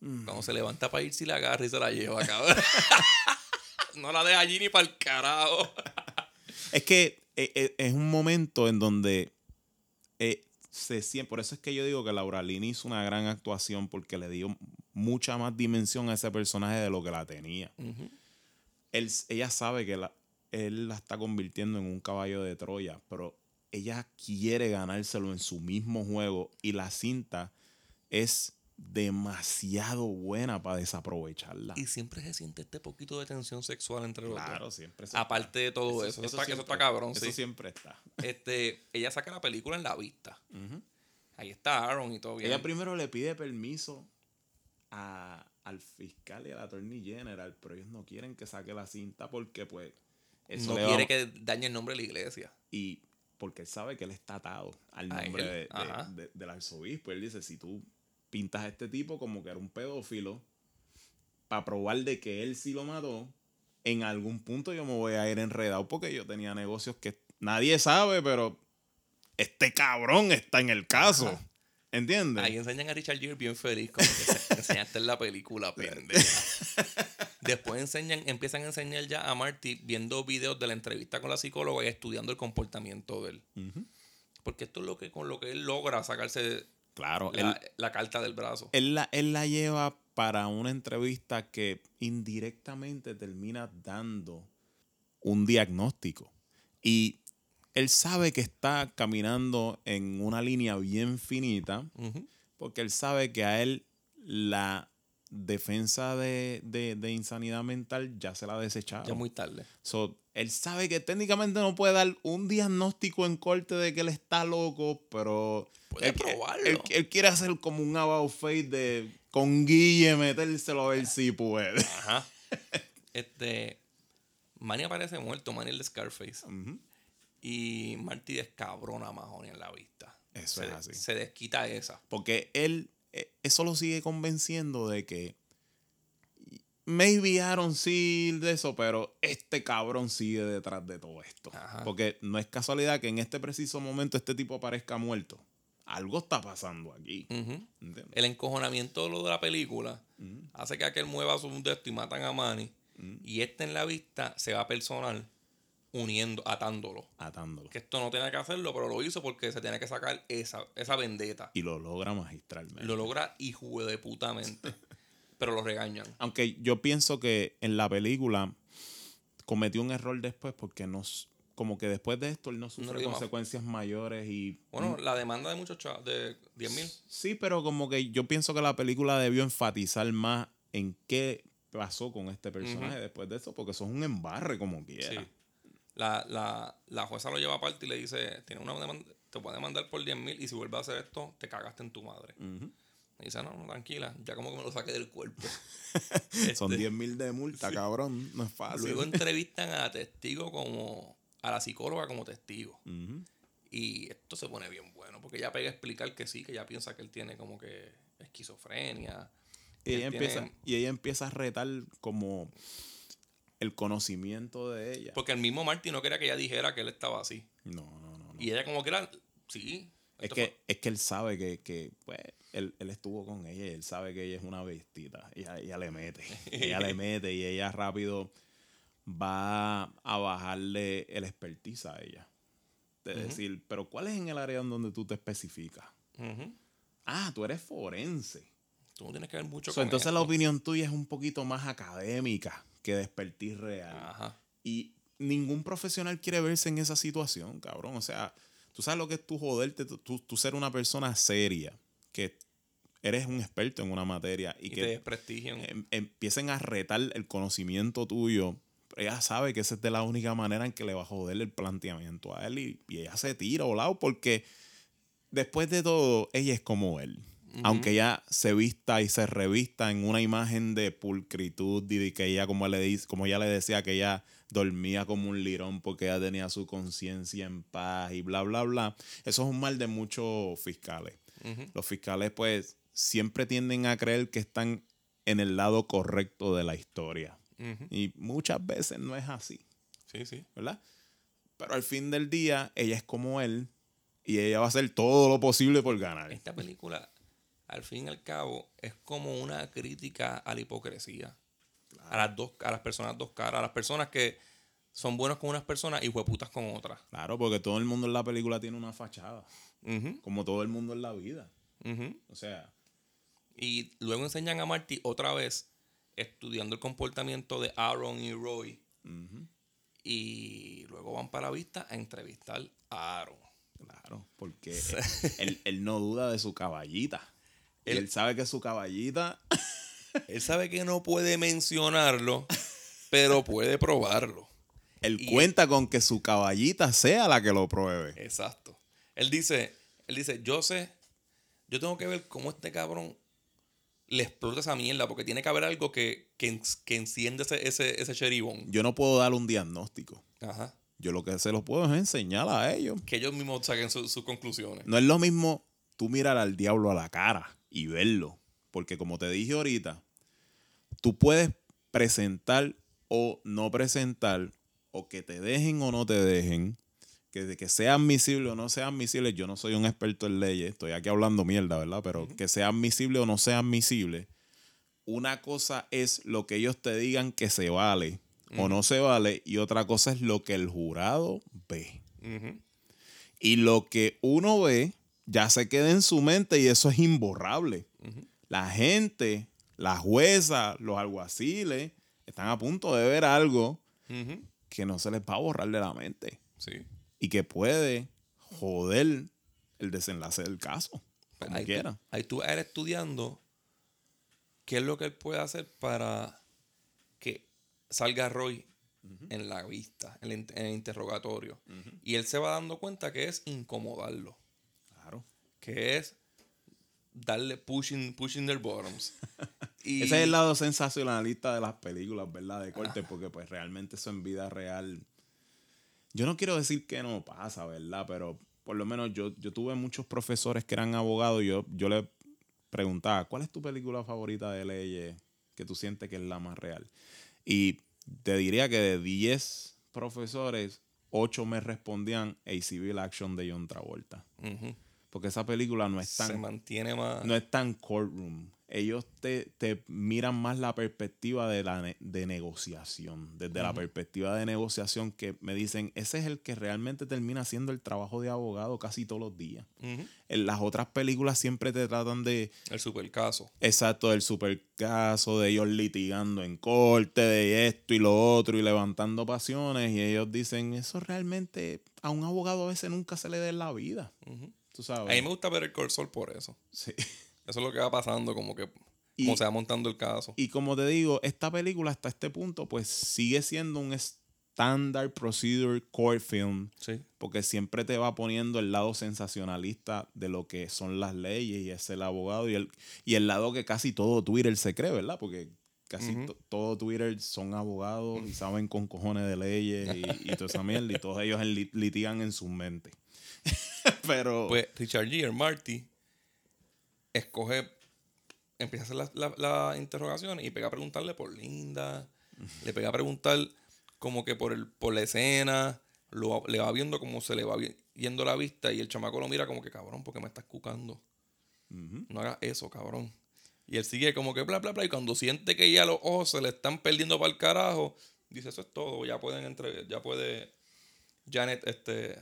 Cuando se levanta para ir, si la agarra y se la lleva, cabrón. no la deja allí ni para el carajo. Es que eh, eh, es un momento en donde eh, se siente. Por eso es que yo digo que Laura Lini hizo una gran actuación porque le dio mucha más dimensión a ese personaje de lo que la tenía. Él- ella sabe que la- él la está convirtiendo en un caballo de Troya, pero ella quiere ganárselo en su mismo juego y la cinta es demasiado buena para desaprovecharla. Y siempre se siente este poquito de tensión sexual entre los Claro, dos. siempre. se- Aparte de todo eso. Eso, está, eso siempre- está cabrón, Eso sí. siempre está. Este, ella saca la película en la vista. Ahí está Aaron y todo bien. Ella primero le pide permiso a- al fiscal y al attorney general, pero ellos no quieren que saque la cinta porque, pues, eso no va- quiere que dañe el nombre de la iglesia. Y porque él sabe que él está atado al nombre él, de- de- del arzobispo. Él dice, si tú pintas a este tipo como que era un pedófilo, para probar de que él sí lo mató, en algún punto yo me voy a ir enredado porque yo tenía negocios que nadie sabe, pero este cabrón está en el caso. ¿Entiendes? Ahí enseñan a Richard Gere bien feliz, como que se- enseñaste en la película, pendeja. Después enseñan, empiezan a enseñar ya a Marty viendo videos de la entrevista con la psicóloga y estudiando el comportamiento de él. Porque esto es lo que con lo que él logra sacarse Claro, la, él, la carta del brazo. él la, él la lleva para una entrevista que indirectamente termina dando un diagnóstico. Y él sabe que está caminando en una línea bien finita, porque él sabe que a él la defensa de, de- de insanidad mental ya se la desecharon. Ya muy tarde. So, él sabe que técnicamente no puede dar un diagnóstico en corte de que él está loco, pero Puede él, probarlo. él- él quiere hacer como un about face de con Guille metérselo a ver si puede. Ajá. Este. Manny aparece muerto, Manny el de Scarface. Y Marty descabrona a Mahoney en la vista. Eso se, es así. Se desquita esa. Porque él, eso lo sigue convenciendo de que maybe Aaron sí de eso, pero este cabrón sigue detrás de todo esto. Ajá. Porque no es casualidad que en este preciso momento este tipo aparezca muerto. Algo está pasando aquí. El encojonamiento de lo de la película hace que aquel mueva su de esto y matan a Manny. Y este en la vista se va personal uniendo, atándolo. Atándolo. Que esto no tenía que hacerlo, pero lo hizo porque se tenía que sacar esa, esa vendetta. Y lo logra magistralmente. Lo logra hijo de putamente. pero lo regañan. Aunque yo pienso que en la película cometió un error después porque no s- como que después de esto él no sufre más. consecuencias mayores y Bueno, la demanda de muchos chavos, de 10 mil. sí, pero como que yo pienso que la película debió enfatizar más en qué pasó con este personaje después de eso, porque eso es un embarre como quiera. Sí. La, la, la jueza lo lleva aparte y le dice, tiene una demanda, te puede demandar por 10 mil y si vuelves a hacer esto, te cagaste en tu madre. Y dice, no, no, tranquila, ya como que me lo saqué del cuerpo. Son Este, 10 mil de multa, cabrón, no es fácil. Luego entrevistan a testigo como, a la psicóloga como testigo. Y esto se pone bien bueno, porque ella pega a explicar que sí, que ella piensa que él tiene como que esquizofrenia. y, ella empieza, y ella empieza a retar como el conocimiento de ella. Porque el mismo Marty no quería que ella dijera que él estaba así. No, no, no. no. Y ella como que era, sí. Es que, es que él sabe que, que, pues, él, él estuvo con ella y él sabe que ella es una bestita. Ella, ella le mete. ella le mete y ella rápido va a bajarle el expertise a ella. De decir, pero ¿cuál es en el área en donde tú te especificas? Ah, tú eres forense. Tú no tienes que ver mucho So, con entonces la opinión tuya es un poquito más académica que de expertise real. Ajá. Y ningún profesional quiere verse en esa situación, cabrón. O sea, tú sabes lo que es tú joderte, tú, tú- ser una persona seria, que eres un experto en una materia y, Y, que te desprestigian. em- empiecen a retar el conocimiento tuyo ella sabe que esa es de la única manera en que le va a joder el planteamiento a él y, y ella se tira o lado porque después de todo, ella es como él. Aunque ella se vista y se revista en una imagen de pulcritud y de que ella, como, le dice, como ella le decía, que ella dormía como un lirón porque ella tenía su conciencia en paz y bla, bla, bla. Eso es un mal de muchos fiscales. Los fiscales, pues, siempre tienden a creer que están en el lado correcto de la historia. Y muchas veces no es así, Sí, sí. ¿verdad? Pero al fin del día, ella es como él y ella va a hacer todo lo posible por ganar. Esta película, al fin y al cabo, es como una crítica a la hipocresía. A las dos, a las personas dos caras, a las personas que son buenos con unas personas y hueputas con otras. Claro, porque todo el mundo en la película tiene una fachada, como todo el mundo en la vida. O sea, Y luego enseñan a Marty otra vez estudiando el comportamiento de Aaron y Roy. Y luego van para la vista a entrevistar a Aaron. claro, porque él, él no duda de su caballita. Él- él sabe que su caballita Él sabe que no puede mencionarlo, pero puede probarlo. Él Y- cuenta con que su caballita sea la que lo pruebe. Exacto. Él dice, él dice, yo sé, yo tengo que ver cómo este cabrón le explota esa mierda, porque tiene que haber algo que, que, en- que enciende ese, ese, ese cheribón. Yo no puedo dar un diagnóstico. Ajá. Yo lo que se los puedo es enseñar a ellos. Que ellos mismos saquen su- sus conclusiones. No es lo mismo tú mirar al diablo a la cara y verlo. Porque como te dije ahorita, tú puedes presentar o no presentar, o que te dejen o no te dejen, que, de que sea admisible o no sea admisible, yo no soy un experto en leyes, estoy aquí hablando mierda, ¿verdad? Pero que sea admisible o no sea admisible, una cosa es lo que ellos te digan que se vale o no se vale, y otra cosa es lo que el jurado ve. Y lo que uno ve ya se queda en su mente y eso es imborrable. La gente, la jueza, los alguaciles, están a punto de ver algo que no se les va a borrar de la mente Sí. y que puede joder el desenlace del caso. Como ahí, quiera. Tú, ahí tú ir estudiando qué es lo que él puede hacer para que salga Roy en la vista, en el, en el interrogatorio. Y él se va dando cuenta que es incomodarlo. Que es darle pushing, pushing their bottoms. Y Ese es el lado sensacionalista de las películas, ¿verdad? De corte, porque pues realmente eso en vida real. Yo no quiero decir que no pasa, ¿verdad? Pero por lo menos yo, yo tuve muchos profesores que eran abogados y yo, yo les preguntaba, ¿cuál es tu película favorita de leyes que tú sientes que es la más real? Y te diría que de 10 profesores, 8 me respondían A Civil Action de John Travolta. Ujú. Porque esa película no es tan se mantiene más... no es tan courtroom. Ellos te, te miran más la perspectiva de, la ne- de negociación. Desde la perspectiva de negociación que me dicen, ese es el que realmente termina haciendo el trabajo de abogado casi todos los días. En las otras películas siempre te tratan de, El supercaso. exacto, del supercaso, de ellos litigando en corte, de esto y lo otro y levantando pasiones. Y ellos dicen, eso realmente a un abogado a veces nunca se le dé en la vida. Tú sabes. A mí me gusta ver el cursor por eso. Sí. Eso es lo que va pasando, como que... Y- como se va montando el caso. Y como te digo, esta película hasta este punto, pues sigue siendo un standard procedure court film. Sí. Porque siempre te va poniendo el lado sensacionalista de lo que son las leyes y es el abogado y el, y el lado que casi todo Twitter se cree, ¿verdad? Porque casi to- todo Twitter son abogados y saben con cojones de leyes y, y toda esa mierda y todos ellos en lit- litigan en su mente. Pero Pues Richard Gere, Marty, escoge, empieza a hacer las la, la interrogaciones y pega a preguntarle por Linda, le pega a preguntar como que por, el, por la escena, lo, le va viendo como se le va yendo la vista y el chamaco lo mira como que cabrón, porque me estás cucando. No hagas eso, cabrón. Y él sigue como que bla, bla, bla. Y cuando siente que ya los ojos se le están perdiendo para el carajo, dice, eso es todo. Ya pueden entre, ya puede Janet este,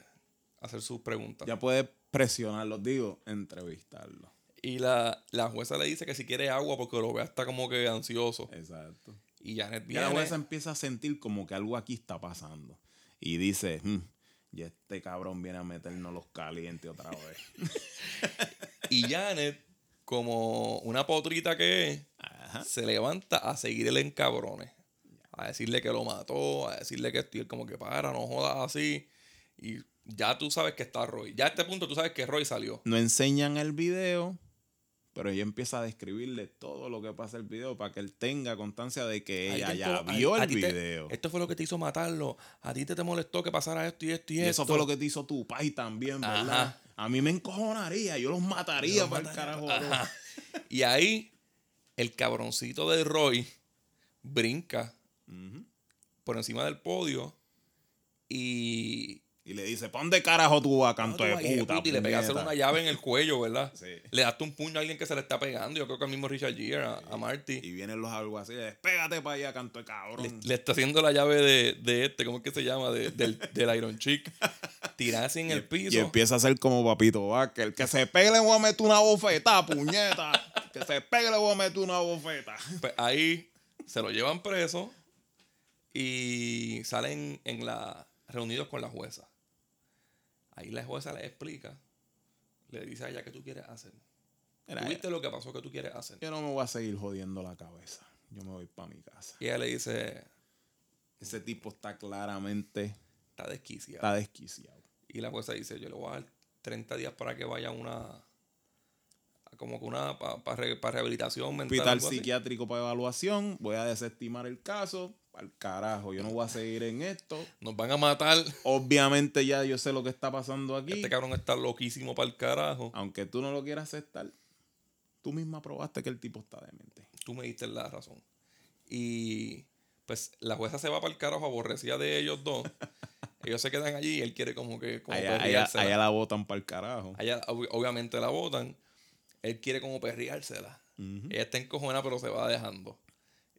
hacer sus preguntas. ya puedes presionarlos, digo, entrevistarlos. Y la, la jueza le dice que si quiere agua porque lo ve hasta como que ansioso. Exacto. Y Janet viene. la jueza empieza a sentir como que algo aquí está pasando. Y dice, "Hmm, y este cabrón viene a meternos los calientes otra vez. Y Janet, como una potrita que es, se levanta a seguir el encabrones. a decirle que lo mató, a decirle que estoy como que para, no jodas así. Y ya tú sabes que está Roy. Ya a este punto tú sabes que Roy salió. No enseñan el video, pero ella empieza a describirle todo lo que pasa en el video para que él tenga constancia de que ella ya vio a el te- video. esto fue lo que te hizo matarlo. A ti te, te molestó que pasara esto y esto y, Y esto. eso fue lo que te hizo tu pai también, ¿verdad? Ajá. A mí me encojonaría, yo los mataría Los para el carajo. Ajá. Y ahí, el cabroncito de Roy brinca por encima del podio y. Y le dice, pon de carajo tú a canto de puta. y le pegaste puñeta". una llave en el cuello, ¿verdad? Sí. Le daste un puño a alguien que se le está pegando. Yo creo que al mismo Richard Gere, a, a Marty. Y vienen los alguaciles, pégate para allá, canto de cabrón. Le, le está haciendo la llave de, de este, ¿cómo es que se llama? De- del, del Iron Chick. Tirar así en el piso. Y empieza a ser como Papito Vázquez. El que se pegue le voy a meter una bofeta, puñeta. que se pegue le voy a meter una bofeta. Pues ahí se lo llevan preso y salen en la reunidos con la jueza. Ahí la jueza le explica, le dice a ella qué tú quieres hacer. Mira, ¿Tú viste lo que pasó que tú quieres hacer? Yo no me voy a seguir jodiendo la cabeza. Yo me voy para mi casa. Y ella le dice, Ese tipo está claramente está desquiciado. está desquiciado. Y la jueza dice, yo le voy a dar 30 días para que vaya a una, como que una, para rehabilitación mental. Hospital psiquiátrico para evaluación. Voy a desestimar el caso. Al carajo, yo no voy a seguir en esto. Nos van a matar. Obviamente ya yo sé lo que está pasando aquí. Este cabrón está loquísimo para el carajo. Aunque tú no lo quieras aceptar, tú misma probaste que el tipo está demente. tú me diste la razón. Y pues la jueza se va para el carajo aborrecida de ellos dos. ellos se quedan allí y él quiere como que como Allá, allá, perreársela. allá la botan para el carajo. Allá, ob- obviamente la botan. Él quiere como perreársela. Ella está encojonada pero se va dejando.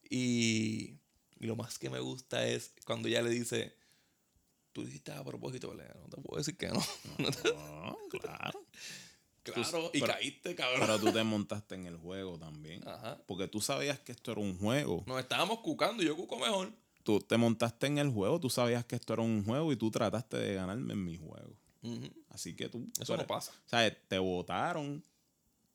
Y, y lo más que me gusta es cuando ella le dice, tú dijiste a propósito, Lea, no te puedo decir que no. No claro. claro, y pero- caíste, cabrón. Pero tú te montaste en el juego también. Ajá. Porque tú sabías que esto era un juego. Nos estábamos cucando y yo cuco mejor. Tú te montaste en el juego, tú sabías que esto era un juego y tú trataste de ganarme en mi juego. Así que tú. Eso tú no pasa. O sea, te votaron,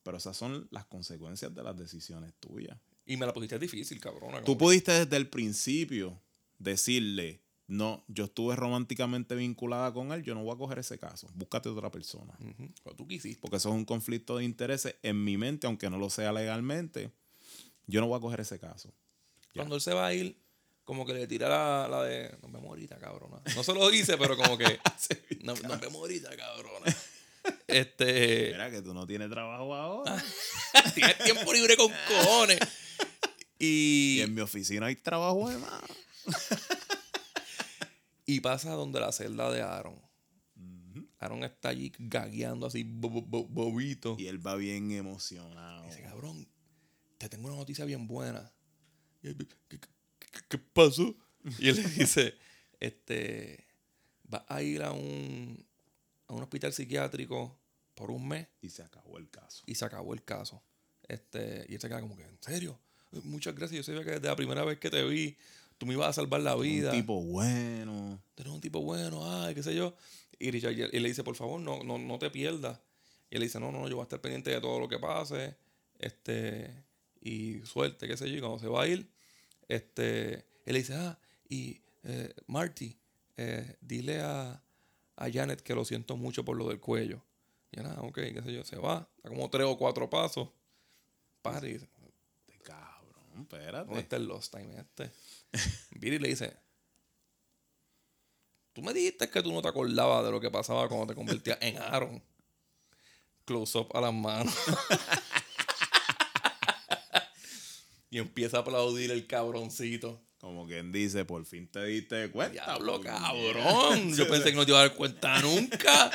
pero esas son las consecuencias de las decisiones tuyas. Y me la pusiste difícil, cabrona. Tú pudiste desde el principio decirle, no, yo estuve románticamente vinculada con él, yo no voy a coger ese caso, búscate otra persona. Ujú. Pero tú quisiste. Porque eso es un conflicto de intereses en mi mente, aunque no lo sea legalmente, yo no voy a coger ese caso. Cuando él se va a ir, como que le tira la, la de. Nos vemos ahorita, cabrona. No se lo dice, pero como que. "No- nos, vemos ahorita, cabrona. Este. Mira que tú no tienes trabajo ahora. Tienes tiempo libre con cojones. Y Y, en mi oficina hay trabajo de más. y pasa donde la celda de Aaron. Aaron está allí gagueando así, bo- bo- bo- bobito. Y él va bien emocionado. Dice, cabrón, te tengo una noticia bien buena. Y él, ¿qué, qué- qué- qué pasó? Y él le dice, este, va a ir a un, a un hospital psiquiátrico por un mes Y se acabó el caso. y se acabó el caso. Este, y él se queda como que, ¿en serio? Muchas gracias. Yo sabía que desde la primera vez que te vi, tú me ibas a salvar la vida. Un tipo bueno. Tú eres un tipo bueno, ay, qué sé yo. Y Richard y le dice, por favor, no, no, no te pierdas. Y él dice, no, no, no, yo voy a estar pendiente de todo lo que pase. Este, y suerte, qué sé yo. Y cuando se va a ir, este, él le dice, ah, y eh, Marty, eh, dile a, a Janet que lo siento mucho por lo del cuello. Y nada, ok, qué sé yo, se va. Da como tres o cuatro pasos. Para y dice, espérate. ¿Dónde está el Lost Time este? Vira y le dice: Tú me dijiste que tú no te acordabas de lo que pasaba cuando te convertías en Aaron. Close up a las manos. y empieza a aplaudir el cabroncito. Como quien dice, por fin te diste cuenta. Diablo, cabrón. Yo pensé que no te iba a dar cuenta nunca.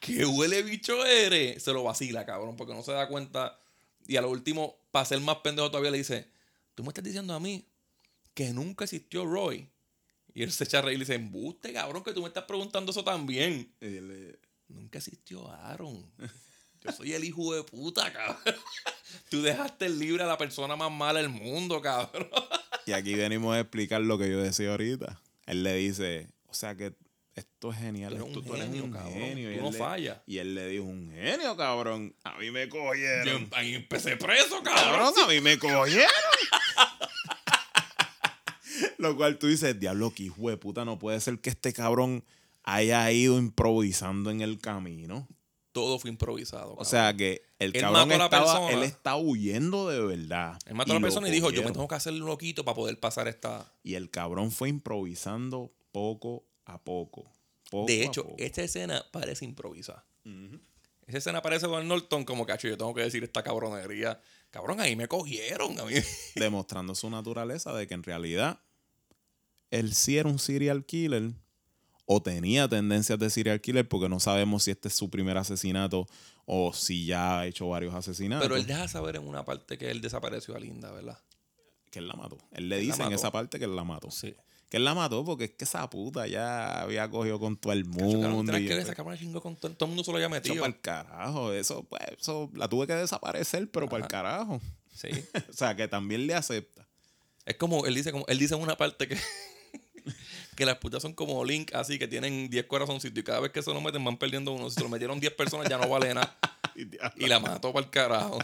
¿Qué huele bicho eres? Se lo vacila, cabrón, porque no se da cuenta. Y a lo último, para ser más pendejo todavía, le dice: Tú me estás diciendo a mí que nunca existió Roy. Y él se echa a reír y le dice: Embuste, cabrón, que tú me estás preguntando eso también. Y le- Nunca existió Aaron. Yo soy el hijo de puta, cabrón. Tú dejaste libre a la persona más mala del mundo, cabrón. Y aquí venimos a explicar lo que yo decía ahorita. Él le dice, o sea que esto es genial. Tú eres esto- un tú eres genio, un cabrón. genio. Y no le- fallas. Y él le dijo, un genio, cabrón. A mí me Yo cogieron. ahí empecé preso, cabrón. Cabrón, a mí me cogieron. Lo cual tú dices, diablo, que hijo de puta, no puede ser que este cabrón haya ido improvisando en el camino. Todo fue improvisado. O sea que el Él cabrón mató a la estaba, persona. él está huyendo de verdad. Él mató a la persona y dijo, yo me tengo que hacer un loquito para poder pasar esta... Y el cabrón fue improvisando poco a poco. poco De hecho, poco. esta escena parece improvisada. Esa escena parece Don Norton como cacho, yo tengo que decir esta cabronería. Cabrón, ahí me cogieron. A mí. demostrando su naturaleza de que en realidad él sí era un serial killer o tenía tendencias de serial killer porque no sabemos si este es su primer asesinato o si ya ha hecho varios asesinatos. Pero él deja saber en una parte que él desapareció a Linda, ¿verdad? que él la mató. Él le Él dice en esa parte que él la mató. Sí. Que él la mató porque es que esa puta ya había cogido con todo el Cacho, mundo. ¿tú crees y que esa chingó con todo, todo el mundo se lo había eso metido? para el carajo. Eso, pues, eso la tuve que desaparecer, pero para el carajo. Sí. o sea, que también le acepta. Es como, él dice, como, él dice en una parte que, que las putas son como Link, así que tienen 10 corazoncitos y cada vez que se lo meten van perdiendo uno. Si se lo metieron 10 personas ya no vale nada. Y la mató para el carajo.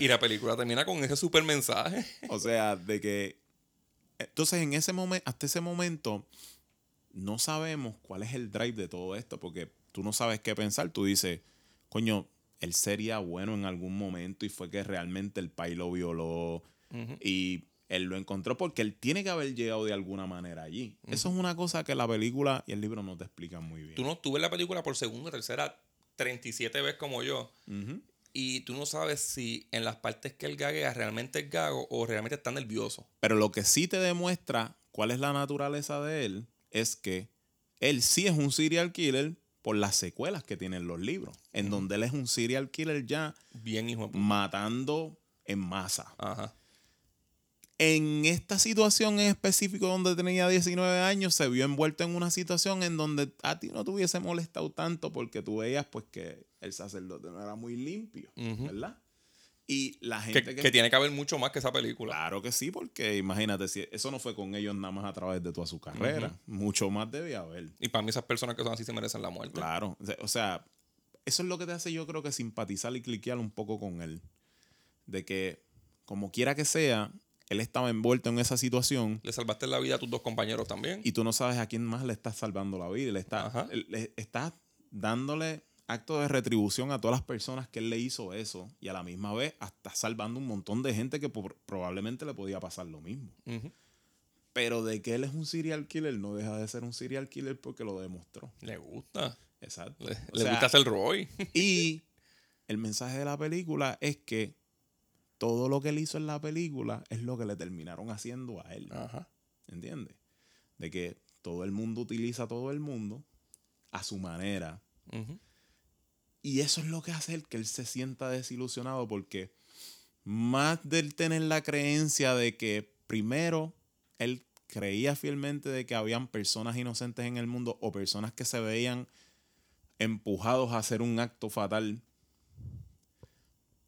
Y la película termina con ese super mensaje. O sea, de que. Entonces, en ese momento, hasta ese momento, no sabemos cuál es el drive de todo esto, porque tú no sabes qué pensar. Tú dices, coño, él sería bueno en algún momento y fue que realmente el pai lo violó y él lo encontró porque él tiene que haber llegado de alguna manera allí. Eso es una cosa que la película y el libro no te explican muy bien. Tú no tú ves la película por segunda, tercera, 37 veces como yo. Ujú. Y tú no sabes si en las partes que él gaguea realmente es gago o realmente está nervioso. Pero lo que sí te demuestra cuál es la naturaleza de él es que él sí es un serial killer por las secuelas que tienen los libros, en donde él es un serial killer ya Bien, hijo matando en masa. Ajá. En esta situación en específico donde tenía 19 años, se vio envuelto en una situación en donde a ti no te hubiese molestado tanto porque tú veías pues que el sacerdote no era muy limpio. ¿verdad? Y la Que, gente que tiene que haber mucho más que esa película. Claro que sí, porque imagínate, si eso no fue con ellos nada más a través de toda su carrera. Mucho más debía haber. Y para mí esas personas que son así se merecen la muerte. Claro. O sea, eso es lo que te hace yo creo que simpatizar y cliquear un poco con él. De que, como quiera que sea, él estaba envuelto en esa situación Le salvaste la vida a tus dos compañeros también. y tú no sabes a quién más le estás salvando la vida. Le estás, le estás dándole acto de retribución a todas las personas que él le hizo eso y a la misma vez hasta salvando un montón de gente que probablemente le podía pasar lo mismo. Pero de que él es un serial killer, no deja de ser un serial killer porque lo demostró. Le gusta. Exacto. Le, O le sea, gusta hacer Roy. Y el mensaje de la película es que todo lo que él hizo en la película es lo que le terminaron haciendo a él. Ajá. ¿Entiendes? De que todo el mundo utiliza a todo el mundo a su manera. Y eso es lo que hace el que él se sienta desilusionado porque más de él tener la creencia de que primero él creía fielmente de que habían personas inocentes en el mundo o personas que se veían empujados a hacer un acto fatal,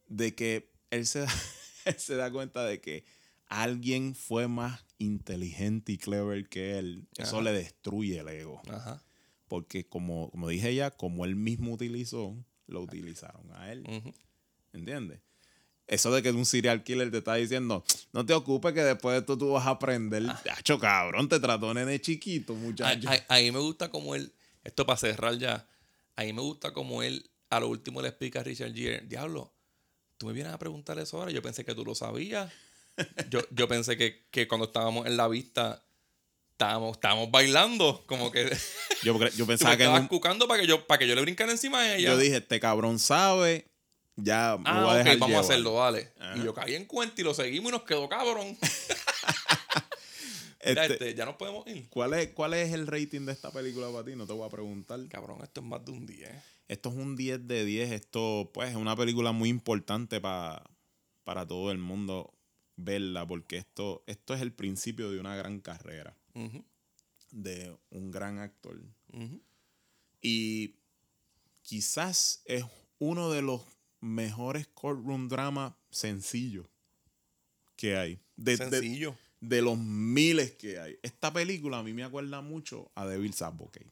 de que él se da, él se da cuenta de que alguien fue más inteligente y clever que él, eso le destruye el ego. Ajá. Porque como, como dije ya, como él mismo utilizó, lo utilizaron a él. Ujú. ¿Entiendes? Eso de que un serial killer te está diciendo, no te ocupes que después de esto tú vas a aprender. Hacho, cabrón, te trató nene chiquito, A, muchacho. a- a mí me gusta como él, esto para cerrar ya, a mí me gusta como él a lo último le explica a Richard Gere, diablo, tú me vienes a preguntar eso ahora. Yo pensé que tú lo sabías. Yo, yo pensé que, que cuando estábamos en la vista estábamos, estábamos bailando. Como que. Yo, pensaba que. Estabas un... cucando para que, yo, para que yo le brincara encima a ella. Yo dije, este cabrón sabe. Ya, me ah, voy a dejar okay, vamos a hacerlo, dale. Y yo caí en cuenta y lo seguimos y nos quedó cabrón. Este, este, ya nos podemos ir. ¿cuál es, ¿Cuál es el rating de esta película para ti? No te voy a preguntar. Cabrón, esto es más de un 10. Esto es un 10 de 10. Esto, pues, es una película muy importante pa- para todo el mundo verla, porque esto, esto es el principio de una gran carrera de un gran actor. Y quizás es uno de los mejores courtroom dramas sencillos que hay. De, Sencillo. de los miles que hay. Esta película a mí me acuerda mucho a Devil's Advocate.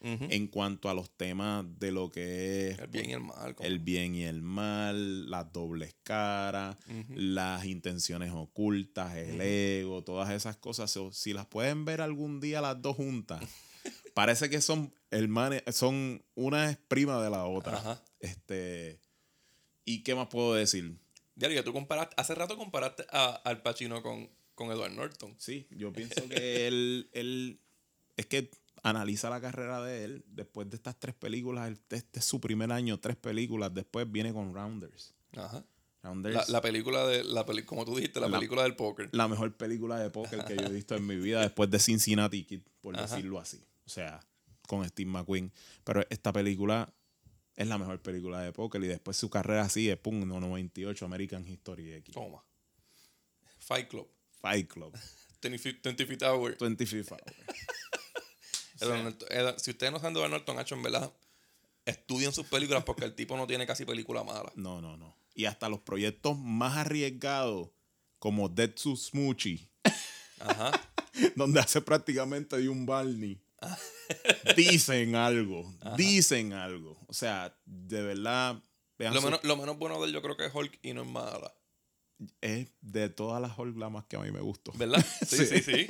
En cuanto a los temas de lo que es El bien y el mal. el bien y el mal, las dobles caras, las intenciones ocultas, el ego, todas esas cosas. Si las pueden ver algún día las dos juntas, parece que son hermanas, son una es prima de la otra. Ajá. Este, ¿y qué más puedo decir? Diario, tú comparaste, hace rato comparaste a, al Pacino con, con Edward Norton. Sí, yo pienso que él, él es que analiza la carrera de él después de estas tres películas, este es su primer año, tres películas, después viene con Rounders. Ajá. Rounders La, la película de, la peli- como tú dijiste, la, La- película del póker. la mejor película de póker que yo he visto en mi vida después de Cincinnati Kid, por Ajá. decirlo así. O sea, con Steve McQueen. Pero esta película es la mejor película de póker y después su carrera sigue, pum, no, 98, American History X. Toma. Fight Club. Fight Club, 20 Feet 20 Feet Hour. 25 Hours. Edward Norton- Edward- si ustedes no saben de Edward Norton, en verdad, estudien sus películas porque el tipo no tiene casi película mala. No, no, no. Y hasta los proyectos más arriesgados, como Dead to Smoochie, Ajá. donde hace prácticamente de un Barney, dicen algo, dicen algo. O sea, de verdad, vean Lo su- menos, lo menos bueno de él yo creo que es Hulk y no es mala. es de todas las Hulk la más que a mí me gustó. ¿Verdad? Sí, sí, Sí. sí.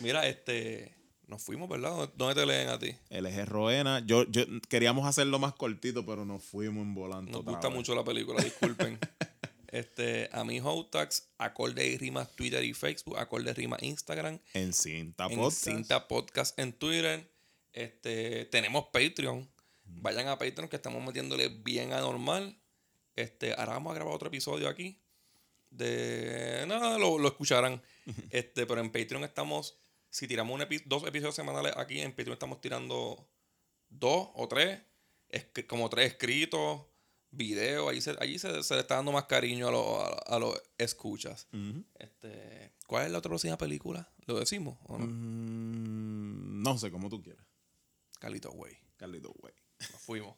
Mira, este. Nos fuimos, ¿verdad? ¿Dónde- ¿Dónde te leen a ti? El eje Roena, yo, yo queríamos hacerlo más cortito, pero nos fuimos en volante. Nos gusta vez. mucho la película, disculpen. este, a mi Hotax, acorde y rimas Twitter y Facebook, acorde y rimas Instagram, En cinta en podcast. Cinta Podcast en Twitter. Este, tenemos Patreon. Vayan a Patreon que estamos metiéndole bien anormal. Este, ahora vamos a grabar otro episodio aquí. De. Nada, lo, lo escucharán. este, pero en Patreon estamos. Si tiramos un epi- dos episodios semanales aquí, en Patreon estamos tirando dos o tres. como tres escritos, videos. Allí, se, allí se, se le está dando más cariño a los a, a los escuchas. este, ¿Cuál es la otra próxima película? ¿Lo decimos o no? Mm, no sé, como tú quieras. Carlito Way. Carlito, güey. Nos fuimos.